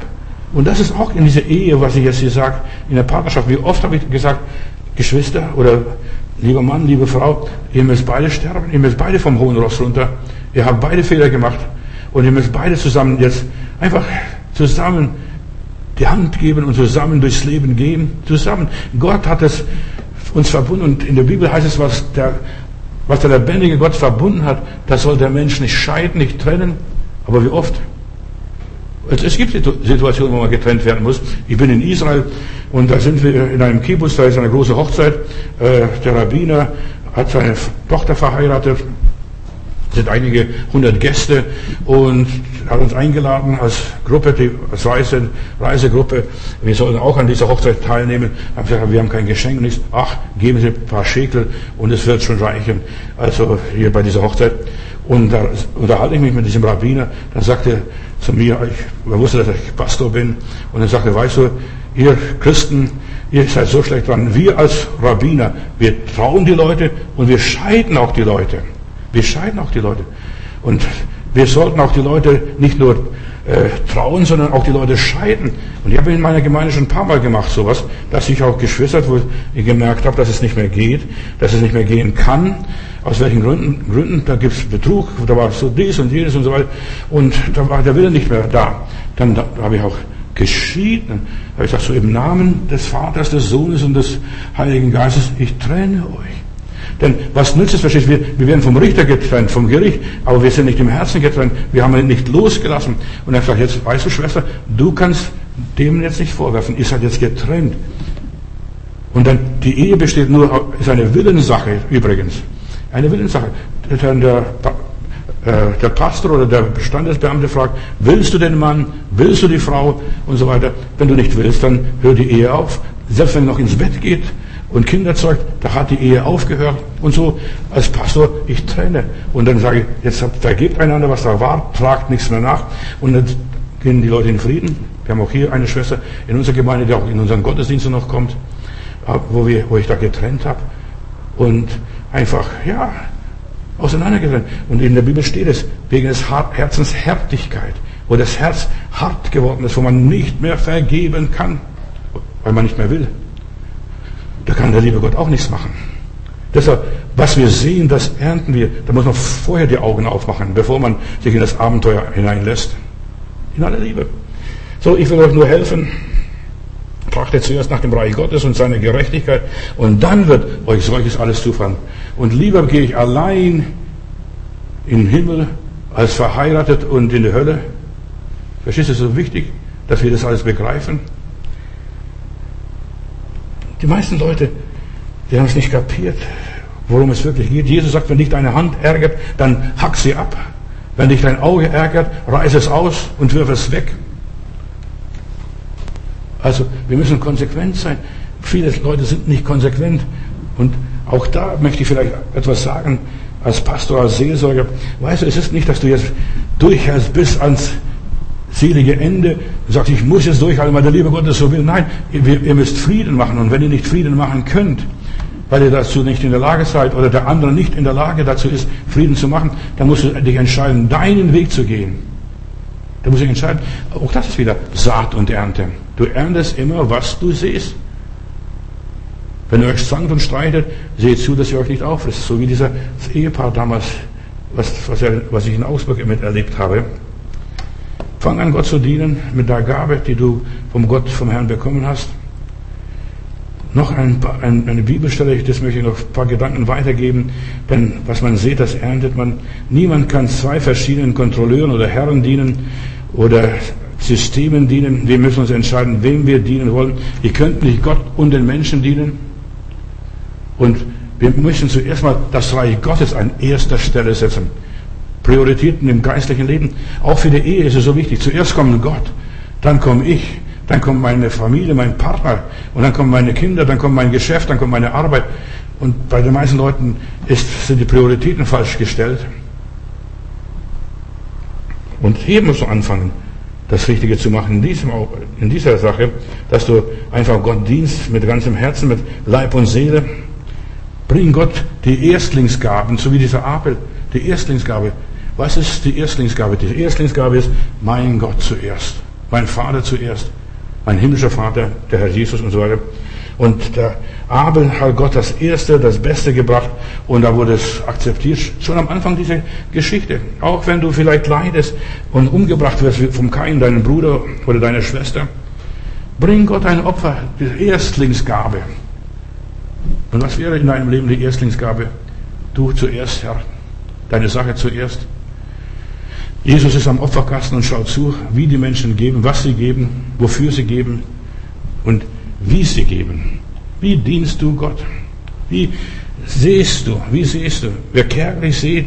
Und das ist auch in dieser Ehe, was ich jetzt hier sage, in der Partnerschaft. Wie oft habe ich gesagt, Geschwister oder lieber Mann, liebe Frau, ihr müsst beide sterben, ihr müsst beide vom hohen Ross runter. Ihr habt beide Fehler gemacht und ihr müsst beide zusammen jetzt einfach zusammen die Hand geben und zusammen durchs Leben gehen. Zusammen. Gott hat es uns verbunden und in der Bibel heißt es, was der, was der lebendige Gott verbunden hat, das soll der Mensch nicht scheiden, nicht trennen. Aber wie oft? Es gibt Situationen, wo man getrennt werden muss. Ich bin in Israel und da sind wir in einem Kibbutz, da ist eine große Hochzeit. Äh, der Rabbiner hat seine Tochter verheiratet, sind einige hundert Gäste und hat uns eingeladen als Gruppe, die, als Reise, Reisegruppe. Wir sollen auch an dieser Hochzeit teilnehmen. Haben gesagt, wir haben kein Geschenk, nichts. Ach, geben Sie ein paar Schekel und es wird schon reichen. Also hier bei dieser Hochzeit. Und da unterhalte ich mich mit diesem Rabbiner. Dann sagte er zu mir, ich wusste, dass ich Pastor bin. Und er sagte, weißt du, ihr Christen, ihr seid so schlecht dran. Wir als Rabbiner, wir trauen die Leute und wir scheiden auch die Leute. Wir scheiden auch die Leute. Und wir sollten auch die Leute nicht nur äh, trauen, sondern auch die Leute scheiden. Und ich habe in meiner Gemeinde schon ein paar Mal gemacht sowas, dass ich auch geschwistert, wo ich gemerkt habe, dass es nicht mehr geht, dass es nicht mehr gehen kann. Aus welchen Gründen? Gründen da gibt es Betrug, da war so dies und jenes und so weiter. Und da war der Wille nicht mehr da. Dann da, habe ich auch geschieden. Da habe ich gesagt, so im Namen des Vaters, des Sohnes und des Heiligen Geistes, ich trenne euch. Denn was nützt es, verstehst wir, wir werden vom Richter getrennt, vom Gericht, aber wir sind nicht im Herzen getrennt, wir haben ihn nicht losgelassen. Und er sagt, jetzt, weißt du, Schwester, du kannst dem jetzt nicht vorwerfen, ihr seid jetzt getrennt. Und dann, die Ehe besteht nur, ist eine Willenssache übrigens. Eine Willenssache. Dann der, äh, der Pastor oder der Standesbeamte fragt, willst du den Mann, willst du die Frau und so weiter. Wenn du nicht willst, dann hör die Ehe auf. Selbst wenn er noch ins Bett geht, und Kinder zeugt, da hat die Ehe aufgehört. Und so als Pastor, ich trenne. Und dann sage ich, jetzt vergebt einander, was da war, tragt nichts mehr nach. Und dann gehen die Leute in Frieden. Wir haben auch hier eine Schwester in unserer Gemeinde, die auch in unseren Gottesdiensten noch kommt, äh, wo, wir, wo ich da getrennt habe. Und einfach, ja, auseinandergetrennt. Und in der Bibel steht es, wegen des Herzens Härtigkeit, wo das Herz hart geworden ist, wo man nicht mehr vergeben kann, weil man nicht mehr will. Da kann der liebe Gott auch nichts machen. Deshalb, was wir sehen, das ernten wir. Da muss man vorher die Augen aufmachen, bevor man sich in das Abenteuer hineinlässt. In aller Liebe. So, ich will euch nur helfen. Trachtet zuerst nach dem Reich Gottes und seiner Gerechtigkeit und dann wird euch solches alles zufallen. Und lieber gehe ich allein in den Himmel als verheiratet und in die Hölle. Verstehst du, es ist so wichtig, dass wir das alles begreifen. Die meisten Leute, die haben es nicht kapiert, worum es wirklich geht. Jesus sagt, wenn dich deine Hand ärgert, dann hack sie ab. Wenn dich dein Auge ärgert, reiß es aus und wirf es weg. Also wir müssen konsequent sein. Viele Leute sind nicht konsequent. Und auch da möchte ich vielleicht etwas sagen als Pastor, als Seelsorger. Weißt du, es ist nicht, dass du jetzt durchhältst bis ans selige Ende sagt, ich muss jetzt durchhalten, weil der liebe Gott es so will. Nein, ihr, ihr müsst Frieden machen. Und wenn ihr nicht Frieden machen könnt, weil ihr dazu nicht in der Lage seid oder der andere nicht in der Lage dazu ist, Frieden zu machen, dann musst du dich entscheiden, deinen Weg zu gehen. Da muss ich entscheiden, auch das ist wieder Saat und Ernte. Du erntest immer, was du siehst. Wenn ihr euch zankt und streitet, seht zu, dass ihr euch nicht auffrisst. So wie dieser Ehepaar damals, was, was, was ich in Augsburg miterlebt habe. Fang an, Gott zu dienen mit der Gabe, die du vom Gott, vom Herrn bekommen hast. Noch ein, ein, eine Bibelstelle, das möchte ich noch ein paar Gedanken weitergeben, denn was man sieht, das erntet man. Niemand kann zwei verschiedenen Kontrolleuren oder Herren dienen oder Systemen dienen. Wir müssen uns entscheiden, wem wir dienen wollen. Ihr könnt nicht Gott und den Menschen dienen. Und wir müssen zuerst mal das Reich Gottes an erster Stelle setzen. Prioritäten im geistlichen Leben. Auch für die Ehe ist es so wichtig. Zuerst kommt Gott, dann komme ich, dann kommt meine Familie, mein Partner und dann kommen meine Kinder, dann kommt mein Geschäft, dann kommt meine Arbeit. Und bei den meisten Leuten ist, sind die Prioritäten falsch gestellt. Und hier musst du anfangen, das Richtige zu machen in, diesem, in dieser Sache, dass du einfach Gott dienst mit ganzem Herzen, mit Leib und Seele. Bring Gott die Erstlingsgaben, so wie dieser Abel, die Erstlingsgabe. Was ist die Erstlingsgabe? Die Erstlingsgabe ist mein Gott zuerst, mein Vater zuerst, mein himmlischer Vater, der Herr Jesus und so weiter. Und der Abel hat Gott das Erste, das Beste gebracht und da wurde es akzeptiert. Schon am Anfang dieser Geschichte. Auch wenn du vielleicht leidest und umgebracht wirst vom Kain, deinem Bruder oder deiner Schwester. Bring Gott ein Opfer, die Erstlingsgabe. Und was wäre in deinem Leben die Erstlingsgabe? Du zuerst, Herr. Deine Sache zuerst. Jesus ist am Opferkasten und schaut zu, wie die Menschen geben, was sie geben, wofür sie geben. Und wie sie geben. Wie dienst du Gott? Wie siehst du? Wie siehst du? Wer kärglich sieht,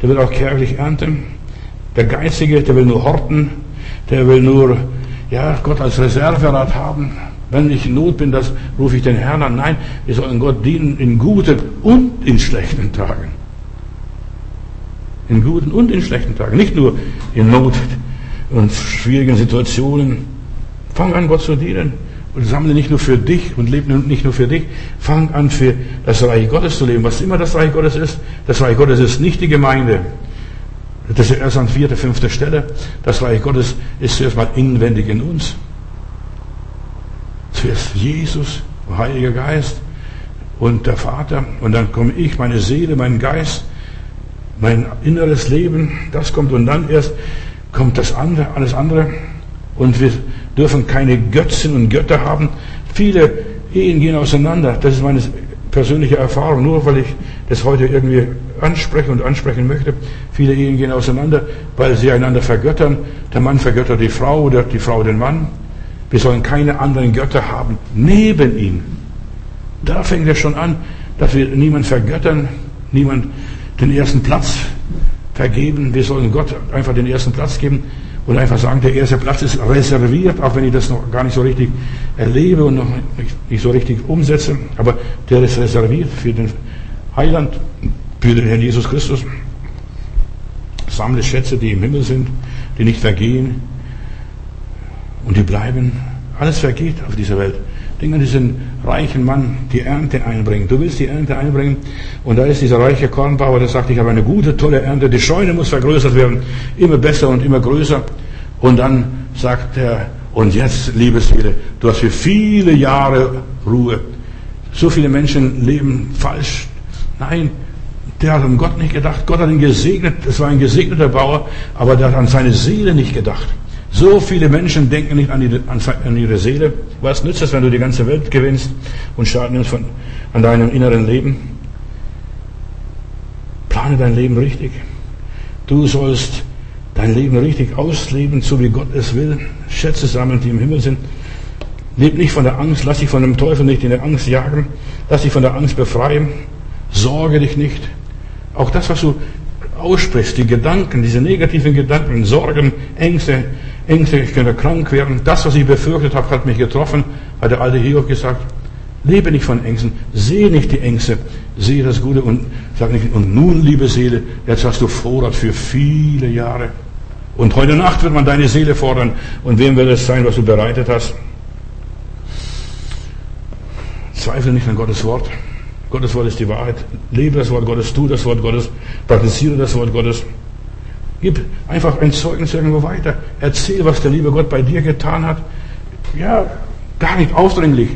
der will auch kärglich ernten. Der Geizige, der will nur horten. Der will nur, ja, Gott als Reserverat haben. Wenn ich in Not bin, das rufe ich den Herrn an. Nein, wir sollen Gott dienen in guten und in schlechten Tagen. In guten und in schlechten Tagen. Nicht nur in Not und schwierigen Situationen. Fang an, Gott zu dienen. Und sammle nicht nur für dich und lebe nicht nur für dich. Fang an, für das Reich Gottes zu leben. Was immer das Reich Gottes ist, das Reich Gottes ist nicht die Gemeinde. Das ist erst an vierter, fünfter Stelle. Das Reich Gottes ist zuerst mal inwendig in uns. Zuerst Jesus, Heiliger Geist und der Vater. Und dann komme ich, meine Seele, mein Geist, mein inneres Leben. Das kommt und dann erst kommt das andere, alles andere. Und wir dürfen keine Götzen und Götter haben. Viele Ehen gehen auseinander. Das ist meine persönliche Erfahrung, nur weil ich das heute irgendwie anspreche und ansprechen möchte. Viele Ehen gehen auseinander, weil sie einander vergöttern. Der Mann vergöttert die Frau oder die Frau den Mann. Wir sollen keine anderen Götter haben neben ihm. Da fängt es schon an, dass wir niemand vergöttern, niemand den ersten Platz vergeben. Wir sollen Gott einfach den ersten Platz geben und einfach sagen, der erste Platz ist reserviert, auch wenn ich das noch gar nicht so richtig erlebe und noch nicht so richtig umsetze. Aber der ist reserviert für den Heiland, für den Herrn Jesus Christus. Sammle Schätze, die im Himmel sind, die nicht vergehen und die bleiben. Alles vergeht auf dieser Welt. Denk an diesen reichen Mann, die Ernte einbringen. Du willst die Ernte einbringen und da ist dieser reiche Kornbauer, der sagt, ich habe eine gute, tolle Ernte, die Scheune muss vergrößert werden, immer besser und immer größer. Und dann sagt er, und jetzt, liebe Seele, du hast für viele Jahre Ruhe. So viele Menschen leben falsch. Nein, der hat an Gott nicht gedacht. Gott hat ihn gesegnet. Es war ein gesegneter Bauer, aber der hat an seine Seele nicht gedacht. So viele Menschen denken nicht an, die, an, ihre Seele. Was nützt es, wenn du die ganze Welt gewinnst und Schaden nimmst von, an deinem inneren Leben? Plane dein Leben richtig. Du sollst dein Leben richtig ausleben, so wie Gott es will. Schätze sammeln, die im Himmel sind. Leb nicht von der Angst, lass dich von dem Teufel nicht in der Angst jagen, lass dich von der Angst befreien, sorge dich nicht. Auch das, was du aussprichst, die Gedanken, diese negativen Gedanken, Sorgen, Ängste, Ängste, ich könnte krank werden. Das, was ich befürchtet habe, hat mich getroffen, hat der alte Hiob gesagt. Lebe nicht von Ängsten, sehe nicht die Ängste, sehe das Gute und sag nicht, und nun, liebe Seele, jetzt hast du Vorrat für viele Jahre. Und heute Nacht wird man deine Seele fordern. Und wem wird es sein, was du bereitet hast? Zweifle nicht an Gottes Wort. Gottes Wort ist die Wahrheit. Lebe das Wort Gottes, tu das Wort Gottes, praktiziere das Wort Gottes. Gib einfach ein Zeugnis irgendwo weiter. Erzähl, was der liebe Gott bei dir getan hat. Ja, gar nicht aufdringlich.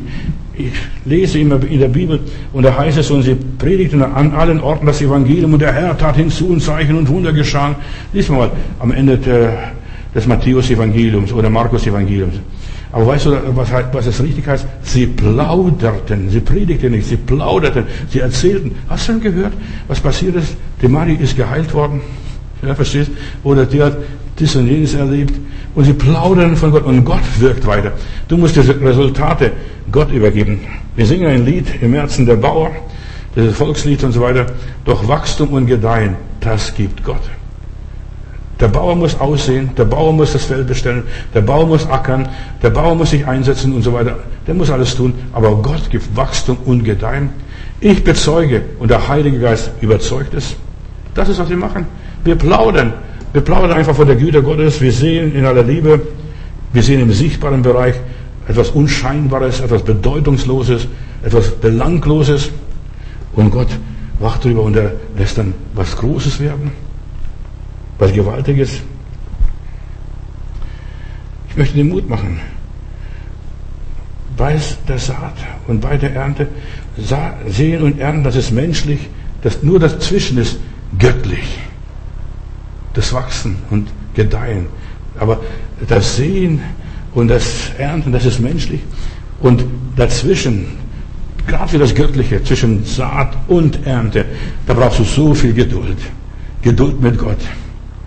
Ich lese immer in der Bibel und da heißt es, und sie predigten an allen Orten das Evangelium und der Herr tat hinzu und Zeichen und Wunder geschahen. Lies mal am Ende des Matthäus-Evangeliums oder Markus-Evangeliums. Aber weißt du, was, was es richtig heißt? Sie plauderten. Sie predigten nicht, sie plauderten. Sie erzählten. Hast du denn gehört, was passiert ist? Die Mari ist geheilt worden. Ja, verstehst? Oder die hat das und jenes erlebt. Und sie plaudern von Gott und Gott wirkt weiter. Du musst diese Resultate Gott übergeben. Wir singen ein Lied im Herzen der Bauer, das Volkslied und so weiter. Doch Wachstum und Gedeihen, das gibt Gott. Der Bauer muss aussehen, der Bauer muss das Feld bestellen, der Bauer muss ackern, der Bauer muss sich einsetzen und so weiter. Der muss alles tun. Aber Gott gibt Wachstum und Gedeihen. Ich bezeuge und der Heilige Geist überzeugt es. Das ist, was wir machen. Wir plaudern. Wir plaudern einfach von der Güte Gottes. Wir sehen in aller Liebe, wir sehen im sichtbaren Bereich etwas Unscheinbares, etwas Bedeutungsloses, etwas Belangloses. Und Gott wacht drüber und er lässt dann was Großes werden, was Gewaltiges. Ich möchte den Mut machen. Bei der Saat und bei der Ernte sehen und ernten, das ist menschlich, das, nur dazwischen ist göttlich. Das Wachsen und Gedeihen. Aber das Sehen und das Ernten, das ist menschlich. Und dazwischen, gerade für das Göttliche, zwischen Saat und Ernte, da brauchst du so viel Geduld. Geduld mit Gott.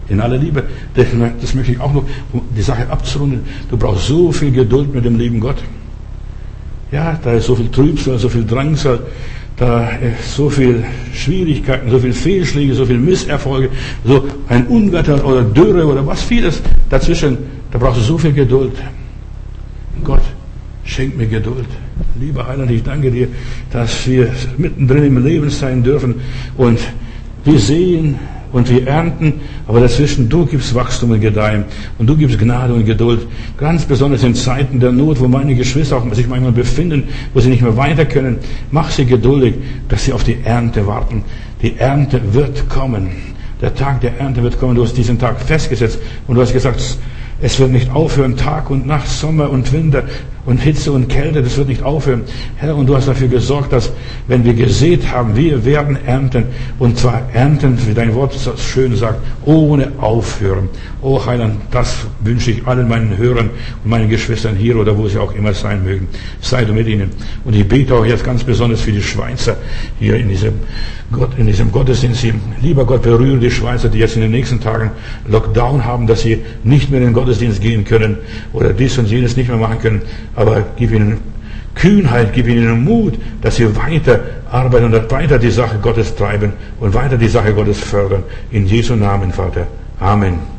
In aller Liebe. Das möchte ich auch noch, um die Sache abzurunden. Du brauchst so viel Geduld mit dem lieben Gott. Ja, da ist so viel Trübsal, so viel Drangsal, da ist so viel Schwierigkeiten, so viel Fehlschläge, so viel Misserfolge, so ein Unwetter oder Dürre oder was vieles dazwischen. Da brauchst du so viel Geduld. Gott, schenk mir Geduld. Lieber Heiland, ich danke dir, dass wir mittendrin im Leben sein dürfen und wir sehen und wir ernten, aber dazwischen du gibst Wachstum und Gedeihen und du gibst Gnade und Geduld. Ganz besonders in Zeiten der Not, wo meine Geschwister auch sich manchmal befinden, wo sie nicht mehr weiter können. Mach sie geduldig, dass sie auf die Ernte warten. Die Ernte wird kommen. Der Tag der Ernte wird kommen. Du hast diesen Tag festgesetzt und du hast gesagt, es wird nicht aufhören, Tag und Nacht, Sommer und Winter und Hitze und Kälte, das wird nicht aufhören. Herr, und du hast dafür gesorgt, dass, wenn wir gesät haben, wir werden ernten. Und zwar ernten, wie dein Wort so schön sagt, ohne aufhören. Oh Heiland, das wünsche ich allen meinen Hörern und meinen Geschwistern hier oder wo sie auch immer sein mögen. Sei du mit ihnen. Und ich bete auch jetzt ganz besonders für die Schweizer hier in diesem, Gott, in diesem Gottesdienst. Lieber Gott, berühre die Schweizer, die jetzt in den nächsten Tagen Lockdown haben, dass sie nicht mehr in den Gottesdienst gehen können oder dies und jenes nicht mehr machen können. Aber gib ihnen Kühnheit, gib ihnen Mut, dass sie weiter arbeiten und weiter die Sache Gottes treiben und weiter die Sache Gottes fördern. In Jesu Namen, Vater. Amen.